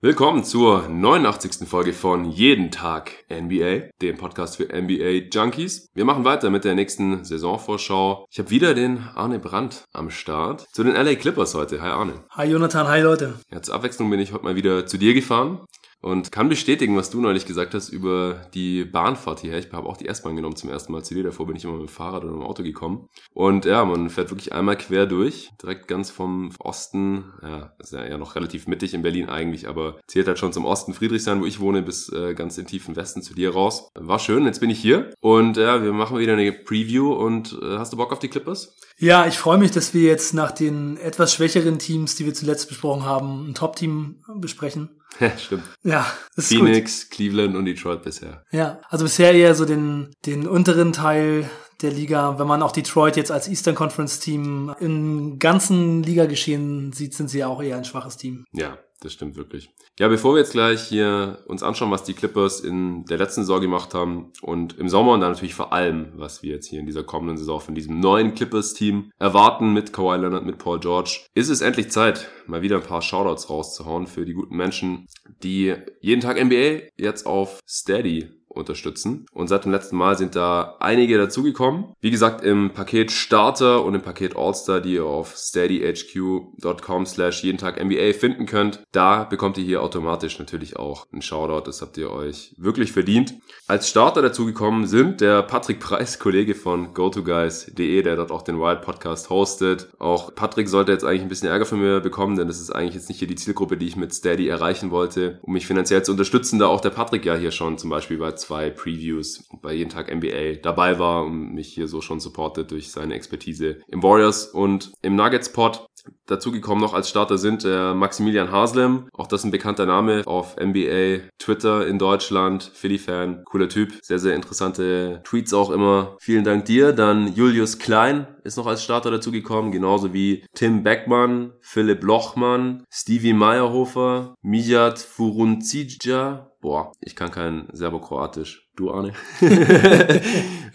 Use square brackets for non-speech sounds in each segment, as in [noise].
Willkommen zur 89. Folge von Jeden Tag NBA, dem Podcast für NBA Junkies. Wir machen weiter mit der nächsten Saisonvorschau. Ich habe wieder den Arne Brandt am Start. Zu den LA Clippers heute. Hi Arne. Hi Jonathan, hi Leute. Ja, zur Abwechslung bin ich heute mal wieder zu dir gefahren und kann bestätigen, was du neulich gesagt hast über die Bahnfahrt hierher. Ich habe auch die S-Bahn genommen zum ersten Mal zu dir. Davor bin ich immer mit dem Fahrrad oder mit dem Auto gekommen. Und ja, man fährt wirklich einmal quer durch, direkt ganz vom Osten. Ja, ist ja, noch relativ mittig in Berlin eigentlich, aber zählt halt schon zum Osten Friedrichshain, wo ich wohne, bis äh, ganz in tiefen Westen zu dir raus. War schön, jetzt bin ich hier und ja, wir machen wieder eine Preview und äh, hast du Bock auf die Clippers? Ja, ich freue mich, dass wir jetzt nach den etwas schwächeren Teams, die wir zuletzt besprochen haben, ein Top-Team besprechen. [laughs] Ja, stimmt. Ja, ist Phoenix, gut. Cleveland und Detroit bisher. Ja, also bisher eher so den, den unteren Teil der Liga. Wenn man auch Detroit jetzt als Eastern Conference Team im ganzen Ligageschehen sieht, sind sie ja auch eher ein schwaches Team. Ja, das stimmt wirklich. Ja, bevor wir jetzt gleich hier uns anschauen, was die Clippers in der letzten Saison gemacht haben und im Sommer und dann natürlich vor allem, was wir jetzt hier in dieser kommenden Saison von diesem neuen Clippers-Team erwarten mit Kawhi Leonard, mit Paul George, ist es endlich Zeit, mal wieder ein paar Shoutouts rauszuhauen für die guten Menschen, die jeden Tag NBA jetzt auf Steady unterstützen. Und seit dem letzten Mal sind da einige dazugekommen. Wie gesagt, im Paket Starter und im Paket All-Star, die ihr auf steadyhq.com slash jeden Tag NBA finden könnt. Da bekommt ihr hier automatisch natürlich auch einen Shoutout. Das habt ihr euch wirklich verdient. Als Starter dazugekommen sind der Patrick Preis, Kollege von GoToGuys.de, der dort auch den Wild Podcast hostet. Auch Patrick sollte jetzt eigentlich ein bisschen Ärger von mir bekommen, denn das ist eigentlich jetzt nicht hier die Zielgruppe, die ich mit Steady erreichen wollte, um mich finanziell zu unterstützen, da auch der Patrick ja hier schon zum Beispiel bei zwei Previews bei jeden Tag NBA dabei war und mich hier so schon supportet durch seine Expertise im Warriors und im Nuggets Pod. Dazugekommen noch als Starter sind äh, Maximilian Haslem, auch das ein bekannter Name auf NBA, Twitter in Deutschland, Philly-Fan, cooler Typ, sehr, sehr interessante Tweets auch immer. Vielen Dank dir. Dann Julius Klein ist noch als Starter dazugekommen, genauso wie Tim Beckmann, Philipp Lochmann, Stevie Meyerhofer, Mijat Furuncija, Boah, ich kann kein Serbokroatisch. Du, Arne? [laughs] [laughs]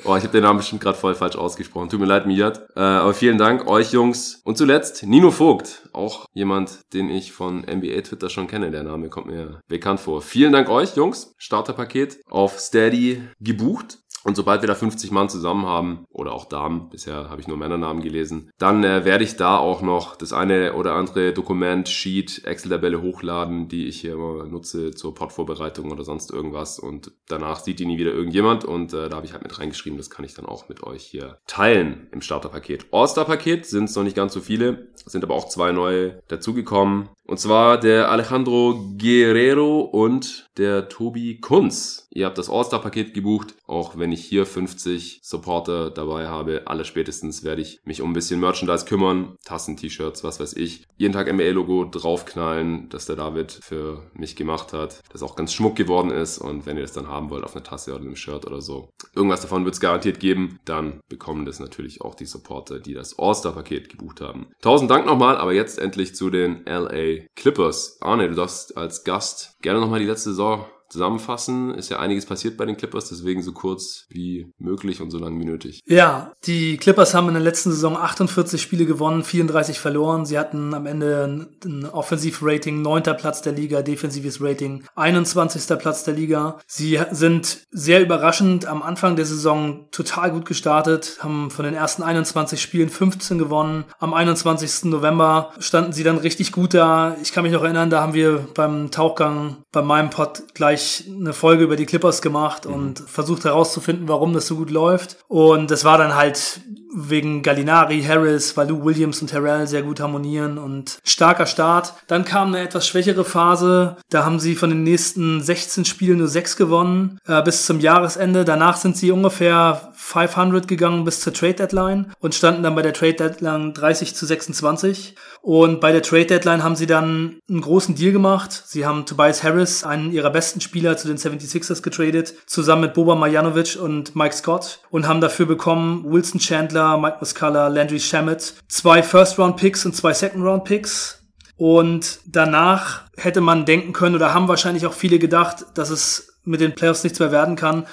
oh, ich habe den Namen bestimmt gerade voll falsch ausgesprochen. Tut mir leid, Mijat. Äh, aber vielen Dank euch Jungs. Und zuletzt Nino Vogt. Auch jemand, den ich von NBA Twitter schon kenne. Der Name kommt mir bekannt vor. Vielen Dank euch, Jungs. Starterpaket auf Steady gebucht. Und sobald wir da 50 Mann zusammen haben, oder auch Damen, bisher habe ich nur Männernamen gelesen, dann äh, werde ich da auch noch das eine oder andere Dokument, Sheet, Excel-Tabelle hochladen, die ich hier immer nutze zur Podvorbereitung oder sonst irgendwas. Und danach sieht die nie wieder irgendjemand. Und äh, da habe ich halt mit reingeschrieben, das kann ich dann auch mit euch hier teilen im Starterpaket. All-Star-Paket sind es noch nicht ganz so viele, sind aber auch zwei neue dazugekommen. Und zwar der Alejandro Guerrero und der Tobi Kunz. Ihr habt das All-Star-Paket gebucht, auch wenn ich hier 50 Supporter dabei habe. Alle spätestens werde ich mich um ein bisschen Merchandise kümmern. Tassen, T-Shirts, was weiß ich. Jeden Tag ML-Logo draufknallen, das der David für mich gemacht hat. Das auch ganz schmuck geworden ist. Und wenn ihr das dann haben wollt auf einer Tasse oder einem Shirt oder so, irgendwas davon wird es garantiert geben. Dann bekommen das natürlich auch die Supporter, die das All-Star-Paket gebucht haben. Tausend Dank nochmal, aber jetzt endlich zu den LA Clippers. Arne, du darfst als Gast gerne nochmal die letzte Saison dos. Zusammenfassen. Ist ja einiges passiert bei den Clippers, deswegen so kurz wie möglich und so lang wie nötig. Ja, die Clippers haben in der letzten Saison 48 Spiele gewonnen, 34 verloren. Sie hatten am Ende ein Offensivrating 9. Platz der Liga, defensives Rating 21. Platz der Liga. Sie sind sehr überraschend am Anfang der Saison total gut gestartet, haben von den ersten 21 Spielen 15 gewonnen. Am 21. November standen sie dann richtig gut da. Ich kann mich noch erinnern, da haben wir beim Tauchgang bei meinem Pod gleich ich eine Folge über die Clippers gemacht mhm. und versucht herauszufinden, warum das so gut läuft. Und das war dann halt wegen Gallinari, Harris, weil Lou Williams und Terrell sehr gut harmonieren und starker Start. Dann kam eine etwas schwächere Phase. Da haben sie von den nächsten 16 Spielen nur 6 gewonnen äh, bis zum Jahresende. Danach sind sie ungefähr 500 gegangen bis zur Trade Deadline und standen dann bei der Trade Deadline 30 zu 26. Und bei der Trade Deadline haben sie dann einen großen Deal gemacht. Sie haben Tobias Harris, einen ihrer besten Spieler, zu den 76ers getradet, zusammen mit Boba Marjanovic und Mike Scott und haben dafür bekommen Wilson Chandler, Mike Muscala, Landry Shamet, zwei First-Round-Picks und zwei Second-Round-Picks. Und danach hätte man denken können oder haben wahrscheinlich auch viele gedacht, dass es mit den Playoffs nichts mehr werden kann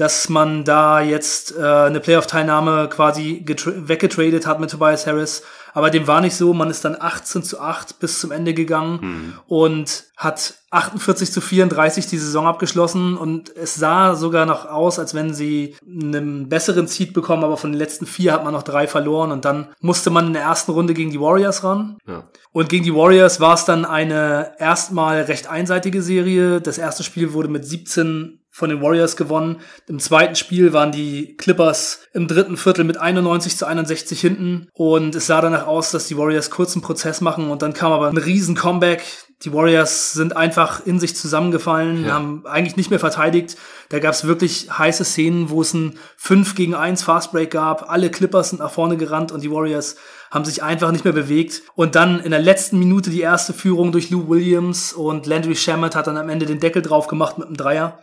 dass man da jetzt äh, eine Playoff-Teilnahme quasi weggetradet hat mit Tobias Harris. Aber dem war nicht so. Man ist dann 18 zu 8 bis zum Ende gegangen mhm. und hat 48 zu 34 die Saison abgeschlossen und es sah sogar noch aus, als wenn sie einen besseren Seed bekommen, aber von den letzten vier hat man noch drei verloren und dann musste man in der ersten Runde gegen die Warriors ran. Ja. Und gegen die Warriors war es dann eine erstmal recht einseitige Serie. Das erste Spiel wurde mit 17 von den Warriors gewonnen. Im zweiten Spiel waren die Clippers im dritten Viertel mit 91 zu 61 hinten und es sah danach aus, dass die Warriors kurzen Prozess machen und dann kam aber ein riesen Comeback. Die Warriors sind einfach in sich zusammengefallen, ja. haben eigentlich nicht mehr verteidigt. Da gab es wirklich heiße Szenen, wo es ein 5 gegen 1 Fastbreak gab. Alle Clippers sind nach vorne gerannt und die Warriors haben sich einfach nicht mehr bewegt. Und dann in der letzten Minute die erste Führung durch Lou Williams und Landry Shamet hat dann am Ende den Deckel drauf gemacht mit einem Dreier.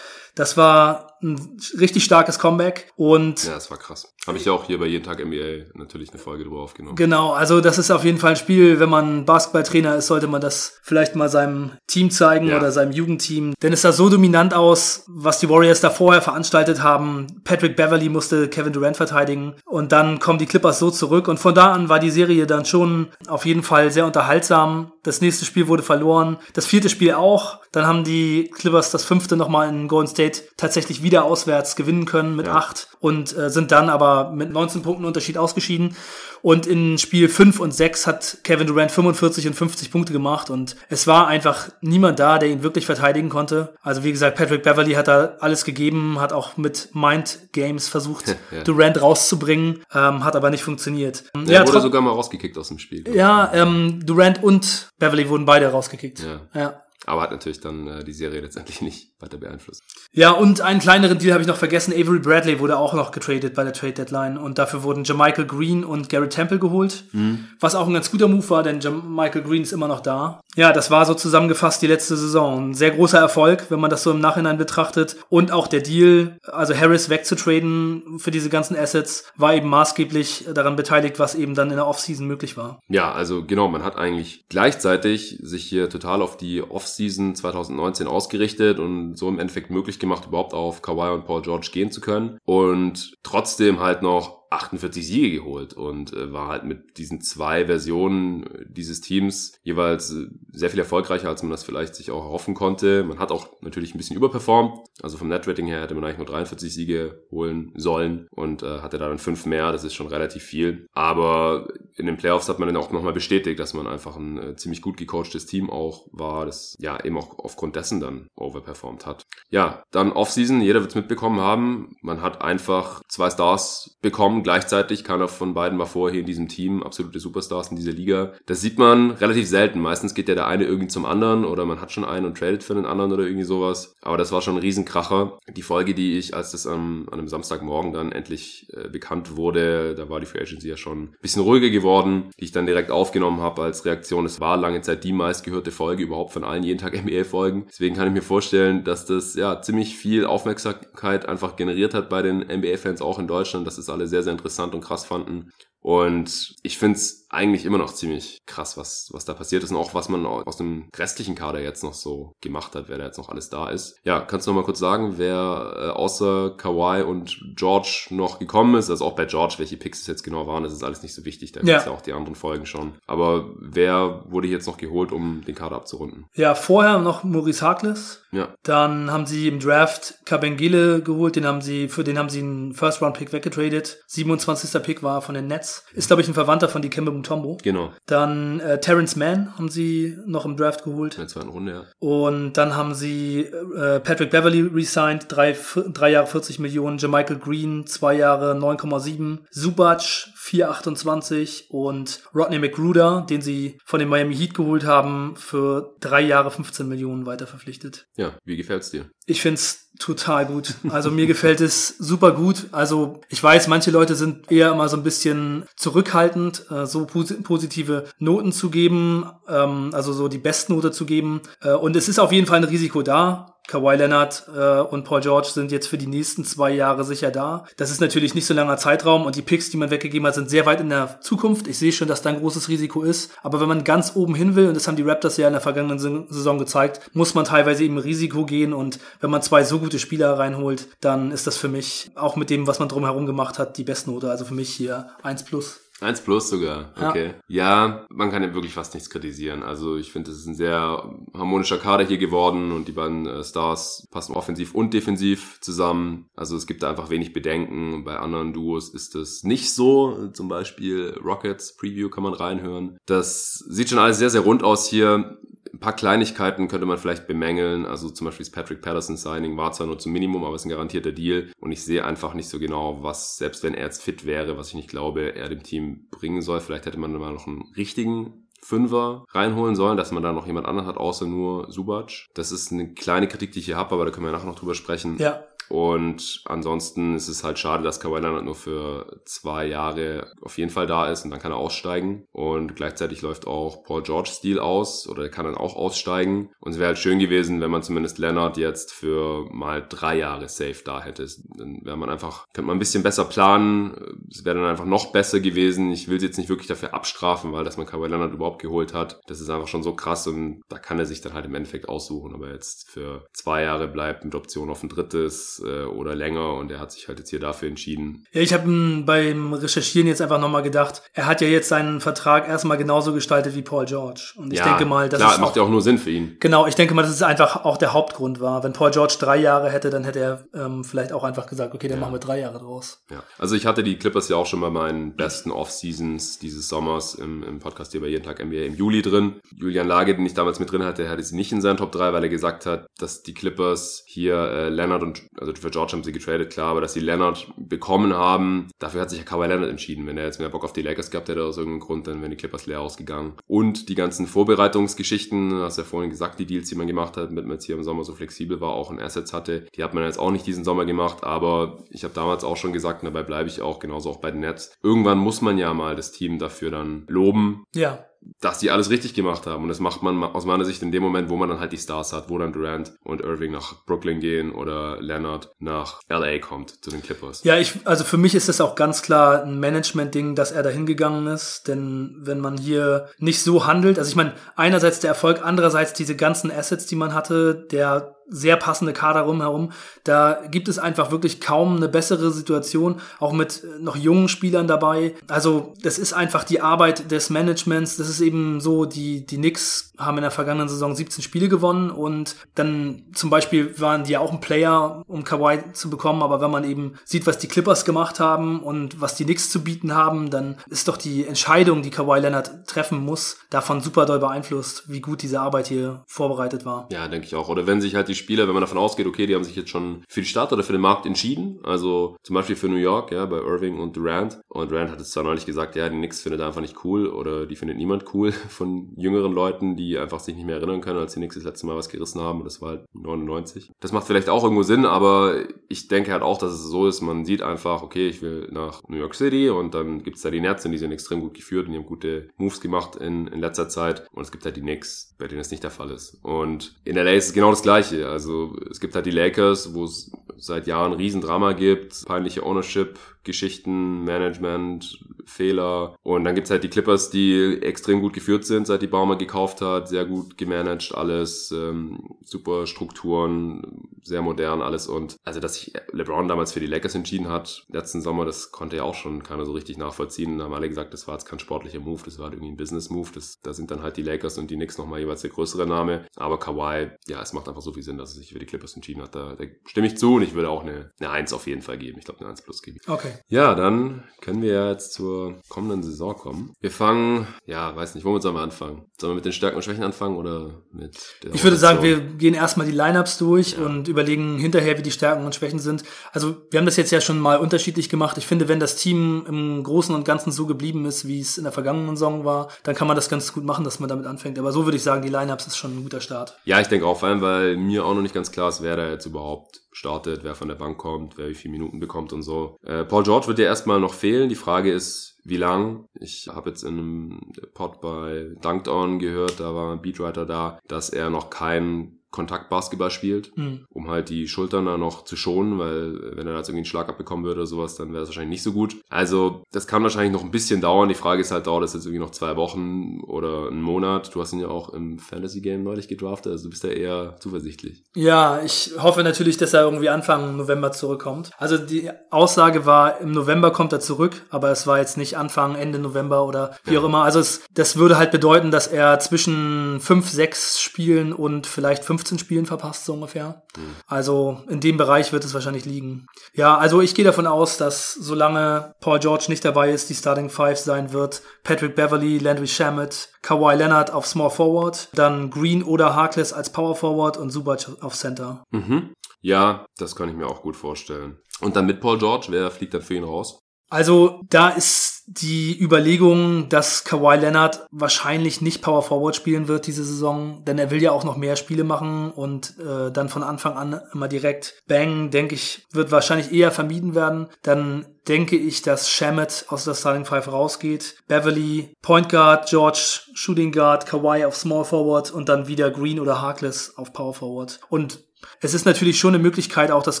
Das war ein richtig starkes Comeback und ja, das war krass. Habe ich ja auch hier bei jeden Tag NBA natürlich eine Folge drüber aufgenommen. Genau, also das ist auf jeden Fall ein Spiel, wenn man Basketballtrainer ist, sollte man das vielleicht mal seinem Team zeigen ja. oder seinem Jugendteam, denn es sah so dominant aus, was die Warriors da vorher veranstaltet haben. Patrick Beverly musste Kevin Durant verteidigen und dann kommen die Clippers so zurück und von da an war die Serie dann schon auf jeden Fall sehr unterhaltsam. Das nächste Spiel wurde verloren, das vierte Spiel auch. Dann haben die Clippers das fünfte nochmal in Golden State tatsächlich wieder auswärts gewinnen können mit ja. acht und äh, sind dann aber mit 19 Punkten Unterschied ausgeschieden. Und in Spiel 5 und 6 hat Kevin Durant 45 und 50 Punkte gemacht und es war einfach niemand da, der ihn wirklich verteidigen konnte. Also wie gesagt, Patrick Beverly hat da alles gegeben, hat auch mit Mind Games versucht, [laughs] ja. Durant rauszubringen, ähm, hat aber nicht funktioniert. Er ja, wurde sogar mal rausgekickt aus dem Spiel. Ja, ähm, Durant und Beverly wurden beide rausgekickt. Ja. ja. Aber hat natürlich dann äh, die Serie letztendlich nicht weiter beeinflusst. Ja, und einen kleineren Deal habe ich noch vergessen. Avery Bradley wurde auch noch getradet bei der Trade Deadline und dafür wurden Jermichael Green und Garrett Temple geholt. Mhm. Was auch ein ganz guter Move war, denn Jermichael Green ist immer noch da. Ja, das war so zusammengefasst die letzte Saison. Ein sehr großer Erfolg, wenn man das so im Nachhinein betrachtet. Und auch der Deal, also Harris wegzutraden für diese ganzen Assets, war eben maßgeblich daran beteiligt, was eben dann in der Offseason möglich war. Ja, also genau, man hat eigentlich gleichzeitig sich hier total auf die Offseason Offseason 2019 ausgerichtet und so im Endeffekt möglich gemacht, überhaupt auf Kawhi und Paul George gehen zu können. Und trotzdem halt noch 48 Siege geholt und äh, war halt mit diesen zwei Versionen dieses Teams jeweils äh, sehr viel erfolgreicher, als man das vielleicht sich auch erhoffen konnte. Man hat auch natürlich ein bisschen überperformt. Also vom Netrating her hätte man eigentlich nur 43 Siege holen sollen und äh, hatte dann fünf mehr. Das ist schon relativ viel. Aber in den Playoffs hat man dann auch nochmal bestätigt, dass man einfach ein äh, ziemlich gut gecoachtes Team auch war, das ja eben auch aufgrund dessen dann overperformt hat. Ja, dann Offseason, jeder wird es mitbekommen haben. Man hat einfach zwei Stars bekommen, gleichzeitig. Keiner von beiden war vorher in diesem Team, absolute Superstars in dieser Liga. Das sieht man relativ selten. Meistens geht ja der eine irgendwie zum anderen oder man hat schon einen und tradet für den anderen oder irgendwie sowas. Aber das war schon ein Riesenkracher. Die Folge, die ich, als das am, an einem Samstagmorgen dann endlich äh, bekannt wurde, da war die Free Agency ja schon ein bisschen ruhiger geworden, die ich dann direkt aufgenommen habe als Reaktion. Es war lange Zeit die meistgehörte Folge überhaupt von allen jeden Tag [laughs] NBA-Folgen. Deswegen kann ich mir vorstellen, dass das ja ziemlich viel Aufmerksamkeit einfach generiert hat bei den NBA-Fans auch in Deutschland, dass es alle sehr sehr interessant und krass fanden. Und ich finde es eigentlich immer noch ziemlich krass, was, was da passiert ist und auch was man aus dem restlichen Kader jetzt noch so gemacht hat, wer da jetzt noch alles da ist. Ja, kannst du noch mal kurz sagen, wer äh, außer Kawhi und George noch gekommen ist? Also auch bei George, welche Picks es jetzt genau waren, das ist alles nicht so wichtig. Da ja. gibt's ja auch die anderen Folgen schon. Aber wer wurde jetzt noch geholt, um den Kader abzurunden? Ja, vorher noch Maurice Harkless. Ja. Dann haben sie im Draft Kabengele geholt, den haben sie, für den haben sie einen First-Round-Pick weggetradet. 27. Pick war von den Nets. Ist, glaube ich, ein Verwandter von Dikembe Mutombo. Genau. Dann äh, Terrence Mann haben sie noch im Draft geholt. In der zweiten Runde, ja. Und dann haben sie äh, Patrick Beverly resigned, drei, drei Jahre 40 Millionen. Jermichael Green, zwei Jahre 9,7. Zubac, 4,28. Und Rodney McGruder, den sie von den Miami Heat geholt haben, für drei Jahre 15 Millionen weiter verpflichtet. Ja, wie gefällt's dir? Ich find's total gut. Also mir gefällt es super gut. Also ich weiß, manche Leute sind eher immer so ein bisschen zurückhaltend, äh, so positive Noten zu geben, ähm, also so die Bestnote zu geben. Äh, und es ist auf jeden Fall ein Risiko da. Kawhi Leonard äh, und Paul George sind jetzt für die nächsten zwei Jahre sicher da. Das ist natürlich nicht so langer Zeitraum und die Picks, die man weggegeben hat, sind sehr weit in der Zukunft. Ich sehe schon, dass da ein großes Risiko ist. Aber wenn man ganz oben hin will, und das haben die Raptors ja in der vergangenen Saison gezeigt, muss man teilweise eben Risiko gehen. Und wenn man zwei so gute Spieler reinholt, dann ist das für mich auch mit dem, was man drumherum gemacht hat, die Bestnote. Also für mich hier eins plus. Eins plus sogar, okay. Ja. ja, man kann ja wirklich fast nichts kritisieren. Also ich finde, es ist ein sehr harmonischer Kader hier geworden und die beiden äh, Stars passen offensiv und defensiv zusammen. Also es gibt da einfach wenig Bedenken. Bei anderen Duos ist es nicht so. Zum Beispiel Rockets Preview kann man reinhören. Das sieht schon alles sehr, sehr rund aus hier. Ein paar Kleinigkeiten könnte man vielleicht bemängeln. Also zum Beispiel das Patrick Patterson Signing war zwar nur zum Minimum, aber ist ein garantierter Deal. Und ich sehe einfach nicht so genau, was, selbst wenn er jetzt fit wäre, was ich nicht glaube, er dem Team bringen soll. Vielleicht hätte man mal noch einen richtigen Fünfer reinholen sollen, dass man da noch jemand anderen hat, außer nur Subac. Das ist eine kleine Kritik, die ich hier habe, aber da können wir nachher noch drüber sprechen. Ja. Und ansonsten ist es halt schade, dass Kawhi Leonard nur für zwei Jahre auf jeden Fall da ist und dann kann er aussteigen. Und gleichzeitig läuft auch Paul George Stil aus oder er kann dann auch aussteigen. Und es wäre halt schön gewesen, wenn man zumindest Leonard jetzt für mal drei Jahre safe da hätte. Dann wäre man einfach, könnte man ein bisschen besser planen. Es wäre dann einfach noch besser gewesen. Ich will sie jetzt nicht wirklich dafür abstrafen, weil dass man Kawhi Leonard überhaupt geholt hat, das ist einfach schon so krass und da kann er sich dann halt im Endeffekt aussuchen. Aber jetzt für zwei Jahre bleibt mit Option auf ein drittes äh, oder länger und er hat sich halt jetzt hier dafür entschieden. Ja, ich habe beim Recherchieren jetzt einfach nochmal gedacht, er hat ja jetzt seinen Vertrag erstmal genauso gestaltet wie Paul George. Und ich ja, denke mal, das klar, macht ja auch nur Sinn für ihn. Genau, ich denke mal, dass es einfach auch der Hauptgrund war. Wenn Paul George drei Jahre hätte, dann hätte er ähm, vielleicht auch einfach gesagt, okay, dann ja. machen wir drei Jahre draus. Ja, also ich hatte die Clippers ja auch schon bei meinen besten Off-Seasons dieses Sommers im, im Podcast hier bei Jeden Tag NBA im Juli drin. Julian Lage, den ich damals mit drin hatte, hatte sie nicht in seinen Top 3, weil er gesagt hat, dass die Clippers hier äh, Leonard und also für George haben sie getradet, klar, aber dass sie Leonard bekommen haben, dafür hat sich ja Kawhi Leonard entschieden. Wenn er jetzt mehr Bock auf die Lakers gehabt hätte aus irgendeinem Grund, dann wären die Clippers leer ausgegangen. Und die ganzen Vorbereitungsgeschichten, hast ja vorhin gesagt, die Deals, die man gemacht hat, mit man jetzt hier im Sommer so flexibel war, auch ein Assets hatte, die hat man jetzt auch nicht diesen Sommer gemacht, aber ich habe damals auch schon gesagt, und dabei bleibe ich auch, genauso auch bei den Nets. Irgendwann muss man ja mal das Team dafür dann loben. Ja dass die alles richtig gemacht haben. Und das macht man aus meiner Sicht in dem Moment, wo man dann halt die Stars hat, wo dann Durant und Irving nach Brooklyn gehen oder Leonard nach LA kommt zu den Clippers. Ja, ich, also für mich ist es auch ganz klar ein Management-Ding, dass er da hingegangen ist. Denn wenn man hier nicht so handelt, also ich meine, einerseits der Erfolg, andererseits diese ganzen Assets, die man hatte, der sehr passende Kader rumherum. Da gibt es einfach wirklich kaum eine bessere Situation, auch mit noch jungen Spielern dabei. Also das ist einfach die Arbeit des Managements. Das ist eben so, die, die Knicks haben in der vergangenen Saison 17 Spiele gewonnen und dann zum Beispiel waren die ja auch ein Player, um Kawhi zu bekommen, aber wenn man eben sieht, was die Clippers gemacht haben und was die Knicks zu bieten haben, dann ist doch die Entscheidung, die Kawhi Leonard treffen muss, davon super doll beeinflusst, wie gut diese Arbeit hier vorbereitet war. Ja, denke ich auch. Oder wenn sich halt die Spieler, wenn man davon ausgeht, okay, die haben sich jetzt schon für die Stadt oder für den Markt entschieden, also zum Beispiel für New York, ja, bei Irving und Durant. Und Durant hat es zwar neulich gesagt, ja, die Knicks findet er einfach nicht cool oder die findet niemand cool [laughs] von jüngeren Leuten, die einfach sich nicht mehr erinnern können, als die Knicks das letzte Mal was gerissen haben und das war halt 99. Das macht vielleicht auch irgendwo Sinn, aber ich denke halt auch, dass es so ist, man sieht einfach, okay, ich will nach New York City und dann gibt's da die und die sind extrem gut geführt und die haben gute Moves gemacht in, in letzter Zeit und es gibt halt die Knicks, bei denen das nicht der Fall ist. Und in LA ist es genau das Gleiche, also es gibt halt die Lakers, wo es seit Jahren Riesendrama gibt, peinliche Ownership, Geschichten, Management, Fehler. Und dann gibt's halt die Clippers, die extrem gut geführt sind, seit die Baumer gekauft hat, sehr gut gemanagt alles, ähm, super Strukturen, sehr modern alles. Und also, dass sich LeBron damals für die Lakers entschieden hat, letzten Sommer, das konnte ja auch schon keiner so richtig nachvollziehen. Da haben alle gesagt, das war jetzt kein sportlicher Move, das war halt irgendwie ein Business-Move. Da sind dann halt die Lakers und die Knicks nochmal jeweils der größere Name. Aber Kawhi, ja, es macht einfach so viel Sinn, dass er sich für die Clippers entschieden hat. Da, da stimme ich zu und ich würde auch eine, eine 1 auf jeden Fall geben. Ich glaube, eine 1 plus geben. Okay. Ja, dann können wir jetzt zur kommenden Saison kommen. Wir fangen, ja, weiß nicht, womit sollen wir anfangen? Sollen wir mit den Stärken und Schwächen anfangen oder mit der Ich würde sagen, wir gehen erstmal die Lineups durch ja. und überlegen hinterher, wie die Stärken und Schwächen sind. Also, wir haben das jetzt ja schon mal unterschiedlich gemacht. Ich finde, wenn das Team im Großen und Ganzen so geblieben ist, wie es in der vergangenen Saison war, dann kann man das ganz gut machen, dass man damit anfängt. Aber so würde ich sagen, die Lineups ist schon ein guter Start. Ja, ich denke auch, vor allem, weil mir auch noch nicht ganz klar ist, wer da jetzt überhaupt startet, wer von der Bank kommt, wer wie viele Minuten bekommt und so. Äh, Paul George wird ja erstmal noch fehlen. Die Frage ist, wie lang. Ich habe jetzt in einem Pod bei Dunked On gehört, da war ein Beatwriter da, dass er noch kein Kontaktbasketball spielt, Mhm. um halt die Schultern da noch zu schonen, weil wenn er da jetzt irgendwie einen Schlag abbekommen würde oder sowas, dann wäre das wahrscheinlich nicht so gut. Also das kann wahrscheinlich noch ein bisschen dauern. Die Frage ist halt, dauert das jetzt irgendwie noch zwei Wochen oder einen Monat? Du hast ihn ja auch im Fantasy-Game neulich gedraftet, also du bist ja eher zuversichtlich. Ja, ich hoffe natürlich, dass er irgendwie Anfang November zurückkommt. Also die Aussage war, im November kommt er zurück, aber es war jetzt nicht Anfang, Ende November oder wie auch immer. Also es, das würde halt bedeuten, dass er zwischen fünf, sechs Spielen und vielleicht 15 Spielen verpasst, so ungefähr. Also in dem Bereich wird es wahrscheinlich liegen. Ja, also ich gehe davon aus, dass solange Paul George nicht dabei ist, die Starting Five sein wird. Patrick Beverly, Landry Shamet, Kawhi Leonard auf Small Forward, dann Green oder Harkless als Power Forward und Zubac auf Center. Mhm. Ja, das kann ich mir auch gut vorstellen. Und dann mit Paul George, wer fliegt dann für ihn raus? Also da ist die Überlegung, dass Kawhi Leonard wahrscheinlich nicht Power Forward spielen wird diese Saison, denn er will ja auch noch mehr Spiele machen und äh, dann von Anfang an immer direkt Bang, denke ich, wird wahrscheinlich eher vermieden werden. Dann denke ich, dass Shamet aus der Starting Five rausgeht, Beverly, Point Guard, George, Shooting Guard, Kawhi auf Small Forward und dann wieder Green oder Harkless auf Power Forward. Und es ist natürlich schon eine Möglichkeit auch, dass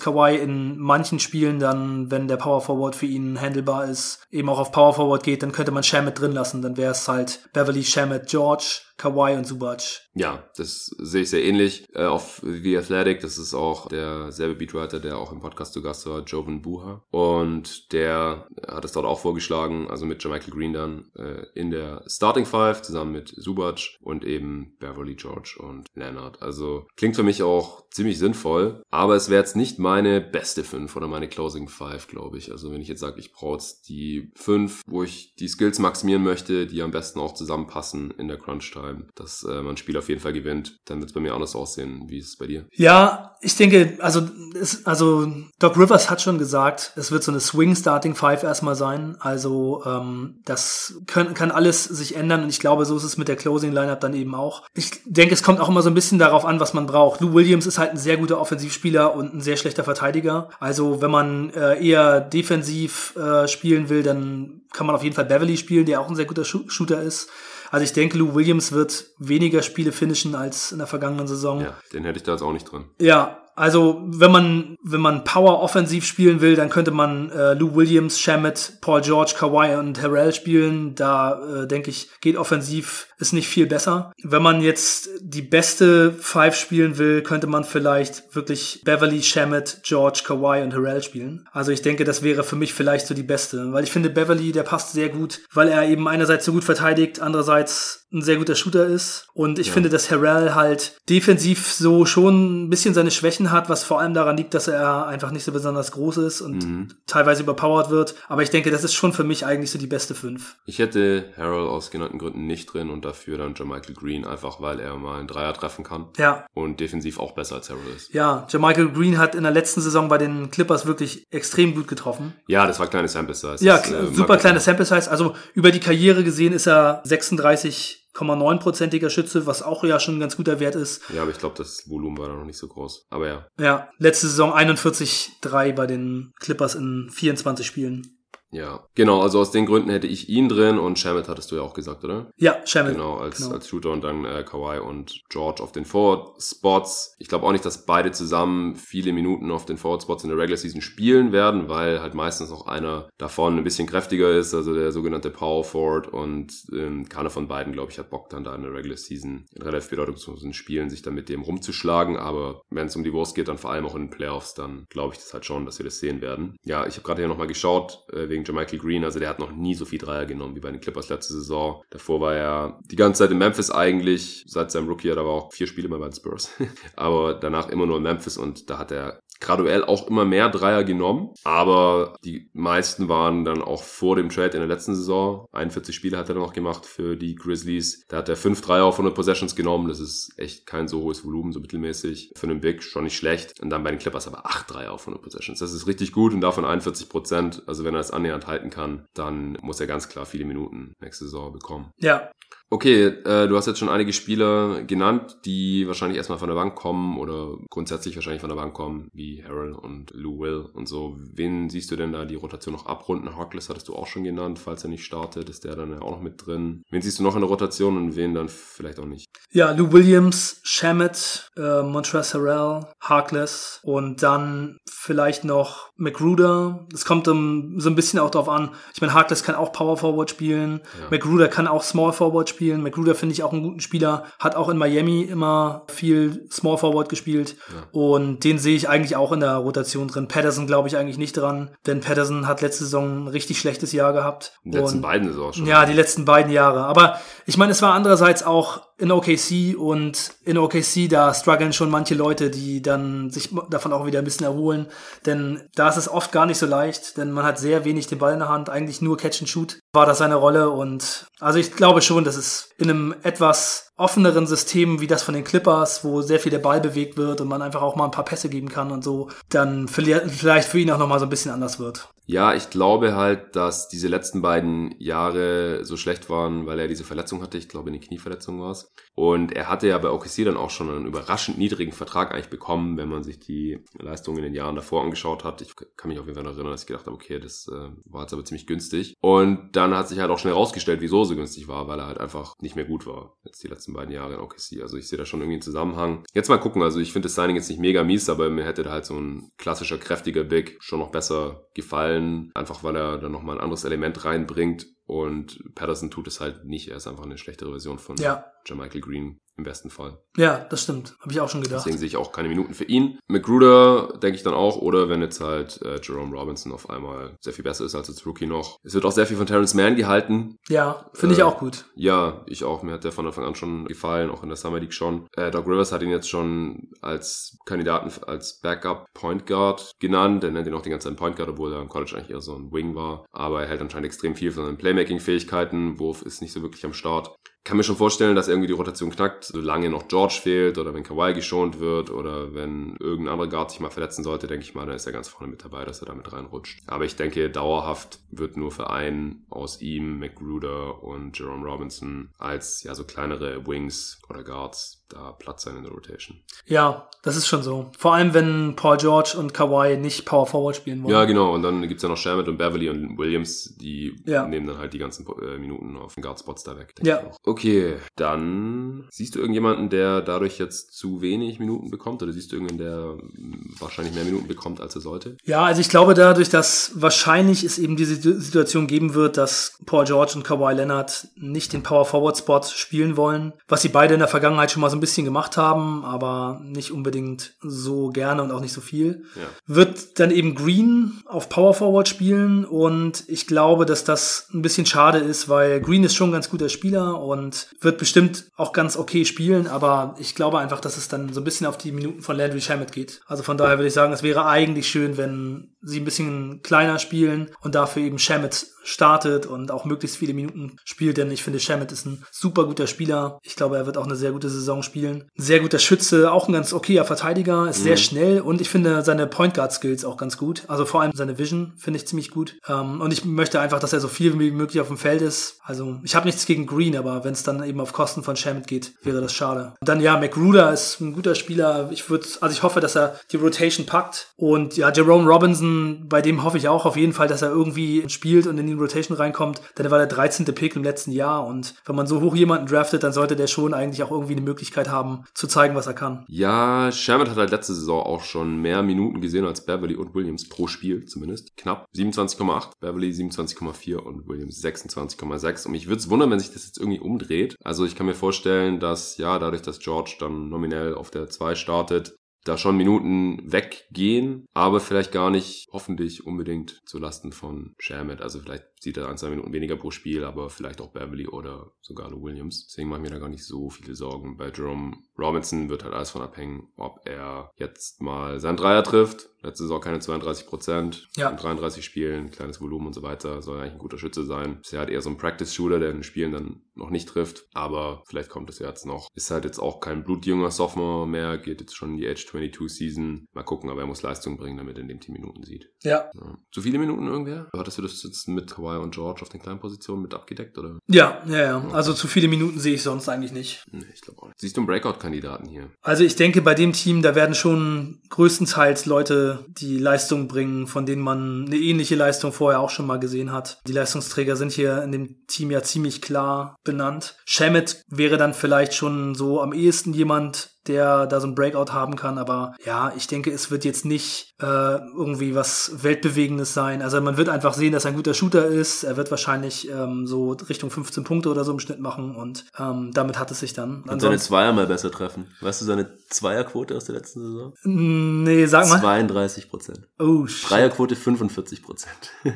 Kawhi in manchen Spielen dann, wenn der Power Forward für ihn handelbar ist, eben auch auf Power Forward geht, dann könnte man Shamet drin lassen. Dann wäre es halt Beverly, Shamet, George, Kawhi und Zubac. Ja, das sehe ich sehr ähnlich äh, auf The Athletic. Das ist auch derselbe Beatwriter, der auch im Podcast zu Gast war, Jovan Buha. Und der hat es dort auch vorgeschlagen, also mit Jermichael Green dann äh, in der Starting Five zusammen mit Zubac und eben Beverly George und Leonard. Also klingt für mich auch ziemlich sinnvoll, aber es wäre jetzt nicht meine beste Fünf oder meine Closing Five, glaube ich. Also wenn ich jetzt sage, ich brauche die fünf, wo ich die Skills maximieren möchte, die am besten auch zusammenpassen in der Crunch-Time, dass äh, man ein Spiel auf jeden Fall gewinnt, dann wird es bei mir anders aussehen. Wie ist es bei dir? Ja, ich denke, also, es, also Doc Rivers hat schon gesagt, es wird so eine Swing Starting Five erstmal sein. Also ähm, das können, kann alles sich ändern und ich glaube, so ist es mit der Closing Lineup dann eben auch. Ich denke, es kommt auch immer so ein bisschen darauf an, was man braucht. Lou Williams ist halt ein sehr guter Offensivspieler und ein sehr schlechter Verteidiger. Also wenn man äh, eher defensiv äh, spielen will, dann kann man auf jeden Fall Beverly spielen, der auch ein sehr guter Shooter ist. Also ich denke, Lou Williams wird weniger Spiele finishen als in der vergangenen Saison. Ja, den hätte ich da jetzt auch nicht drin. Ja, also wenn man wenn man Power offensiv spielen will, dann könnte man äh, Lou Williams, Shamet, Paul George, Kawhi und Harrell spielen. Da äh, denke ich, geht offensiv ist nicht viel besser. Wenn man jetzt die beste Five spielen will, könnte man vielleicht wirklich Beverly, Shamet, George, Kawhi und Harrell spielen. Also ich denke, das wäre für mich vielleicht so die beste, weil ich finde Beverly, der passt sehr gut, weil er eben einerseits so gut verteidigt, andererseits ein sehr guter Shooter ist. Und ich Ja. finde, dass Harrell halt defensiv so schon ein bisschen seine Schwächen hat, was vor allem daran liegt, dass er einfach nicht so besonders groß ist und Mhm. teilweise überpowered wird. Aber ich denke, das ist schon für mich eigentlich so die beste Fünf. Ich hätte Harold aus genannten Gründen nicht drin und dafür dann Jermichael Green, einfach weil er mal einen Dreier treffen kann Ja, und defensiv auch besser als Harold ist. ja. Jermichael Green hat in der letzten Saison bei den Clippers wirklich extrem gut getroffen. Ja, das war kleine Sample Size. Ja, Das, äh, super kleine Sample Size. Also über die Karriere gesehen ist er 36,9-prozentiger Schütze, was auch ja schon ein ganz guter Wert ist. Ja, aber ich glaube, das Volumen war da noch nicht so groß. Aber ja. Ja, letzte Saison 41,3 bei den Clippers in 24 Spielen. Ja, genau, also aus den Gründen hätte ich ihn drin und Shamet hattest du ja auch gesagt, oder? Ja, Shamit. Genau, als, Genau. als Shooter und dann äh, Kawhi und George auf den Forward-Spots. Ich glaube auch nicht, dass beide zusammen viele Minuten auf den Forward-Spots in der Regular Season spielen werden, weil halt meistens noch einer davon ein bisschen kräftiger ist, also der sogenannte Power Forward und ähm, keiner von beiden, glaube ich, hat Bock dann da in der Regular Season in relativ bedeutungslosen Spielen sich dann mit dem rumzuschlagen, aber wenn es um die Wurst geht, dann vor allem auch in den Playoffs, dann glaube ich das halt schon, dass wir das sehen werden. Ja, ich habe gerade hier nochmal geschaut, äh, wegen Jermichael Green, also der hat noch nie so viel Dreier genommen wie bei den Clippers letzte Saison. Davor war er die ganze Zeit in Memphis eigentlich, seit seinem Rookie, da war auch vier Spiele mal bei den Spurs, [laughs] aber danach immer nur in Memphis und da hat er graduell auch immer mehr Dreier genommen, aber die meisten waren dann auch vor dem Trade in der letzten Saison. 41 Spiele hat er noch gemacht für die Grizzlies. Da hat er fünf Dreier auf 100 Possessions genommen. Das ist echt kein so hohes Volumen, so mittelmäßig. Für einen Big schon nicht schlecht. Und dann bei den Clippers aber acht Dreier auf 100 Possessions. Das ist richtig gut und davon 41 Prozent. Also wenn er das annähernd halten kann, dann muss er ganz klar viele Minuten nächste Saison bekommen. Ja, Okay, äh, du hast jetzt schon einige Spieler genannt, die wahrscheinlich erstmal von der Bank kommen oder grundsätzlich wahrscheinlich von der Bank kommen, wie Harrell und Lou Will und so. Wen siehst du denn da die Rotation noch abrunden? Harkless hattest du auch schon genannt, falls er nicht startet, ist der dann ja auch noch mit drin. Wen siehst du noch in der Rotation und wen dann vielleicht auch nicht? Ja, Lou Williams, Shamit, äh, Montrezl Harrell, Harkless und dann vielleicht noch McGruder. Es kommt um, so ein bisschen auch darauf an. Ich meine, Harkless kann auch Power Forward spielen. Ja. McGruder kann auch Small Forward spielen. McGruder finde ich auch einen guten Spieler. Hat auch in Miami immer viel Small Forward gespielt. Ja. Und den sehe ich eigentlich auch in der Rotation drin. Patterson glaube ich eigentlich nicht dran, denn Patterson hat letzte Saison ein richtig schlechtes Jahr gehabt. Die letzten und, beiden Saisons schon. Ja, die letzten beiden Jahre. Aber ich meine, es war andererseits auch in OKC und in OKC, da strugglen schon manche Leute, die dann sich davon auch wieder ein bisschen erholen. Denn da ist es oft gar nicht so leicht, denn man hat sehr wenig den Ball in der Hand, eigentlich nur Catch and Shoot war das seine Rolle und also ich glaube schon, dass es in einem etwas offeneren System wie das von den Clippers, wo sehr viel der Ball bewegt wird und man einfach auch mal ein paar Pässe geben kann und so, dann vielleicht für ihn auch nochmal so ein bisschen anders wird. Ja, ich glaube halt, dass diese letzten beiden Jahre so schlecht waren, weil er diese Verletzung hatte. Ich glaube, eine Knieverletzung war es. Und er hatte ja bei OKC dann auch schon einen überraschend niedrigen Vertrag eigentlich bekommen, wenn man sich die Leistungen in den Jahren davor angeschaut hat. Ich kann mich auf jeden Fall noch erinnern, dass ich gedacht habe, okay, das äh, war jetzt aber ziemlich günstig. Und dann hat sich halt auch schnell rausgestellt, wieso so günstig war, weil er halt einfach nicht mehr gut war. Jetzt die letzten beiden Jahre in OKC. Also ich sehe da schon irgendwie einen Zusammenhang. Jetzt mal gucken. Also ich finde das Signing jetzt nicht mega mies, aber mir hätte da halt so ein klassischer, kräftiger Big schon noch besser gefallen. Einfach weil er dann nochmal ein anderes Element reinbringt. Und Patterson tut es halt nicht. Er ist einfach eine schlechtere Version von ja. Jermichael Green im besten Fall. Ja, das stimmt. Habe ich auch schon gedacht. Deswegen sehe ich auch keine Minuten für ihn. McGruder denke ich dann auch. Oder wenn jetzt halt äh, Jerome Robinson auf einmal sehr viel besser ist als als Rookie noch. Es wird auch sehr viel von Terrence Mann gehalten. Ja, finde äh, ich auch gut. Ja, ich auch. Mir hat der von Anfang an schon gefallen, auch in der Summer League schon. Äh, Doc Rivers hat ihn jetzt schon als Kandidaten als Backup Point Guard genannt. Er nennt ihn auch die ganze Zeit Point Guard, obwohl er im College eigentlich eher so ein Wing war. Aber er hält anscheinend extrem viel von seinen Playmaking-Fähigkeiten. Wurf ist nicht so wirklich am Start kann mir schon vorstellen, dass irgendwie die Rotation knackt, solange noch George fehlt oder wenn Kawhi geschont wird oder wenn irgendein anderer Guard sich mal verletzen sollte, denke ich mal, dann ist er ganz vorne mit dabei, dass er damit reinrutscht. Aber ich denke, dauerhaft wird nur für einen aus ihm, McGruder und Jerome Robinson als ja so kleinere Wings oder Guards da Platz sein in der Rotation. Ja, das ist schon so. Vor allem, wenn Paul George und Kawhi nicht Power Forward spielen wollen. Ja, genau. Und dann gibt's ja noch Shamit und Beverly und Williams, die ja. nehmen dann halt die ganzen äh, Minuten auf den Guardspots da weg. Ja. Okay, dann siehst du irgendjemanden, der dadurch jetzt zu wenig Minuten bekommt? Oder siehst du irgendjemanden, der hm, wahrscheinlich mehr Minuten bekommt, als er sollte? Ja, also ich glaube dadurch, dass wahrscheinlich es eben diese Situation geben wird, dass Paul George und Kawhi Leonard nicht den Power Forward Spot spielen wollen, was sie beide in der Vergangenheit schon mal so ein bisschen gemacht haben, aber nicht unbedingt so gerne und auch nicht so viel. Ja. Wird dann eben Green auf Power Forward spielen und ich glaube, dass das ein bisschen schade ist, weil Green ist schon ein ganz guter Spieler und wird bestimmt auch ganz okay spielen, aber ich glaube einfach, dass es dann so ein bisschen auf die Minuten von Landry Shamet geht. Also von daher würde ich sagen, es wäre eigentlich schön, wenn sie ein bisschen kleiner spielen und dafür eben Shamet startet und auch möglichst viele Minuten spielt, denn ich finde, Shamet ist ein super guter Spieler. Ich glaube, er wird auch eine sehr gute Saison spielen. Sehr guter Schütze, auch ein ganz okayer Verteidiger, ist mhm. sehr schnell und ich finde seine Point Guard Skills auch ganz gut. Also vor allem seine Vision finde ich ziemlich gut. Ähm, und ich möchte einfach, dass er so viel wie möglich auf dem Feld ist. Also ich habe nichts gegen Green, aber wenn es dann eben auf Kosten von Shamet geht, wäre das schade. Und dann ja, McGruder ist ein guter Spieler. Ich würde, also ich hoffe, dass er die Rotation packt. Und ja, Jerome Robinson, bei dem hoffe ich auch auf jeden Fall, dass er irgendwie spielt und in die Rotation reinkommt, denn er war der 13. Pick im letzten Jahr und wenn man so hoch jemanden draftet, dann sollte der schon eigentlich auch irgendwie eine Möglichkeit haben, zu zeigen, was er kann. Ja, Sherman hat halt letzte Saison auch schon mehr Minuten gesehen als Beverly und Williams pro Spiel zumindest. Knapp 27,8, Beverly 27,4 und Williams 26,6 und mich würde es wundern, wenn sich das jetzt irgendwie umdreht. Also ich kann mir vorstellen, dass ja, dadurch, dass George dann nominell auf der 2 startet, da schon Minuten weggehen, aber vielleicht gar nicht hoffentlich unbedingt zu Lasten von Shermet. Also vielleicht sieht er ein, zwei Minuten weniger pro Spiel, aber vielleicht auch Beverly oder sogar Lou Williams. Deswegen mache ich mir da gar nicht so viele Sorgen. Bei Jerome Robinson wird halt alles von abhängen, ob er er jetzt mal seinen Dreier trifft. Letzte Saison keine 32 Prozent, Ja. in 33 Spielen, kleines Volumen und so weiter. Soll eigentlich ein guter Schütze sein. Bisher hat eher so ein Practice-Shooter, der in den Spielen dann noch nicht trifft. Aber vielleicht kommt es ja jetzt noch. Ist halt jetzt auch kein blutjunger Sophomore mehr, geht jetzt schon in die Age 22 Season. Mal gucken, aber er muss Leistung bringen, damit er in dem Team Minuten sieht. Ja. Ja. Zu viele Minuten irgendwer? Hattest du das jetzt mit Kawhi und George auf den kleinen Positionen mit abgedeckt oder? Ja, ja, ja. Also zu viele Minuten sehe ich sonst eigentlich nicht. Nee, ich glaube auch nicht. Siehst du einen Breakout-Kandidaten hier? Also ich denke, bei dem Team, da werden schon größtenteils Leute die Leistung bringen, von denen man eine ähnliche Leistung vorher auch schon mal gesehen hat. Die Leistungsträger sind hier in dem Team ja ziemlich klar benannt. Shamet wäre dann vielleicht schon so am ehesten jemand, der da so ein Breakout haben kann. Aber ja, ich denke, es wird jetzt nicht äh, irgendwie was Weltbewegendes sein. Also man wird einfach sehen, dass er ein guter Shooter ist. Er wird wahrscheinlich ähm, so Richtung 15 Punkte oder so im Schnitt machen und ähm, damit hat es sich dann. Und seine Zweier mal besser treffen. Weißt du seine Zweierquote aus der letzten Saison? nee, sag mal. 32 Prozent. Oh, shit. Dreierquote 45 Prozent. [laughs]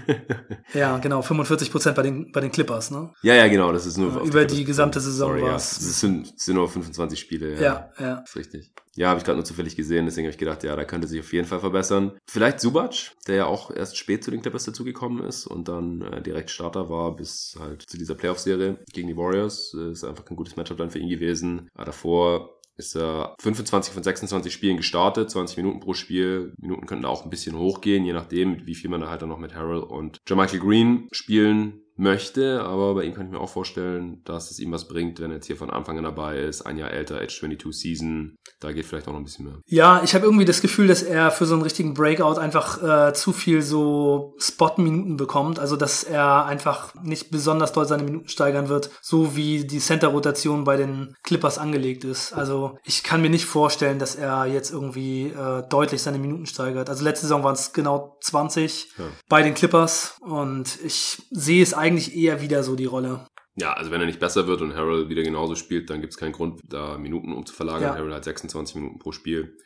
Ja, genau, 45 Prozent bei den, bei den Clippers, ne? ja, ja, genau, das ist nur Ja, über die die gesamte Saison Sorry, ja. war's. Es sind, es sind nur 25 Spiele. Ja, Ja, ja. Ist richtig. Ja, habe ich gerade nur zufällig gesehen, deswegen habe ich gedacht, ja, da könnte sich auf jeden Fall verbessern. Vielleicht Subac, der ja auch erst spät zu den Clippers dazugekommen ist und dann äh, direkt Starter war bis halt zu dieser Playoff-Serie gegen die Warriors. Äh, Ist einfach kein gutes Matchup dann für ihn gewesen. Aber davor ist er 25 von 26 Spielen gestartet, 20 Minuten pro Spiel. Minuten könnten auch ein bisschen hochgehen, je nachdem, wie viel man da halt dann noch mit Harrell und Jermichael Green spielen möchte, aber bei ihm kann ich mir auch vorstellen, dass es ihm was bringt, wenn er jetzt hier von Anfang an dabei ist, ein Jahr älter, Age 22 Season, da geht vielleicht auch noch ein bisschen mehr. Ja, ich habe irgendwie das Gefühl, dass er für so einen richtigen Breakout einfach äh, zu viel so Spot-Minuten bekommt. Also, dass er einfach nicht besonders doll seine Minuten steigern wird, so wie die Center-Rotation bei den Clippers angelegt ist. Also, ich kann mir nicht vorstellen, dass er jetzt irgendwie äh, deutlich seine Minuten steigert. Also, letzte Saison waren es genau 20 Ja. bei den Clippers und ich sehe es eigentlich eher wieder so die Rolle. Ja, also wenn er nicht besser wird und Harrell wieder genauso spielt, dann gibt es keinen Grund, da Minuten umzuverlagern. Ja. Harrell hat 26 Minuten pro Spiel.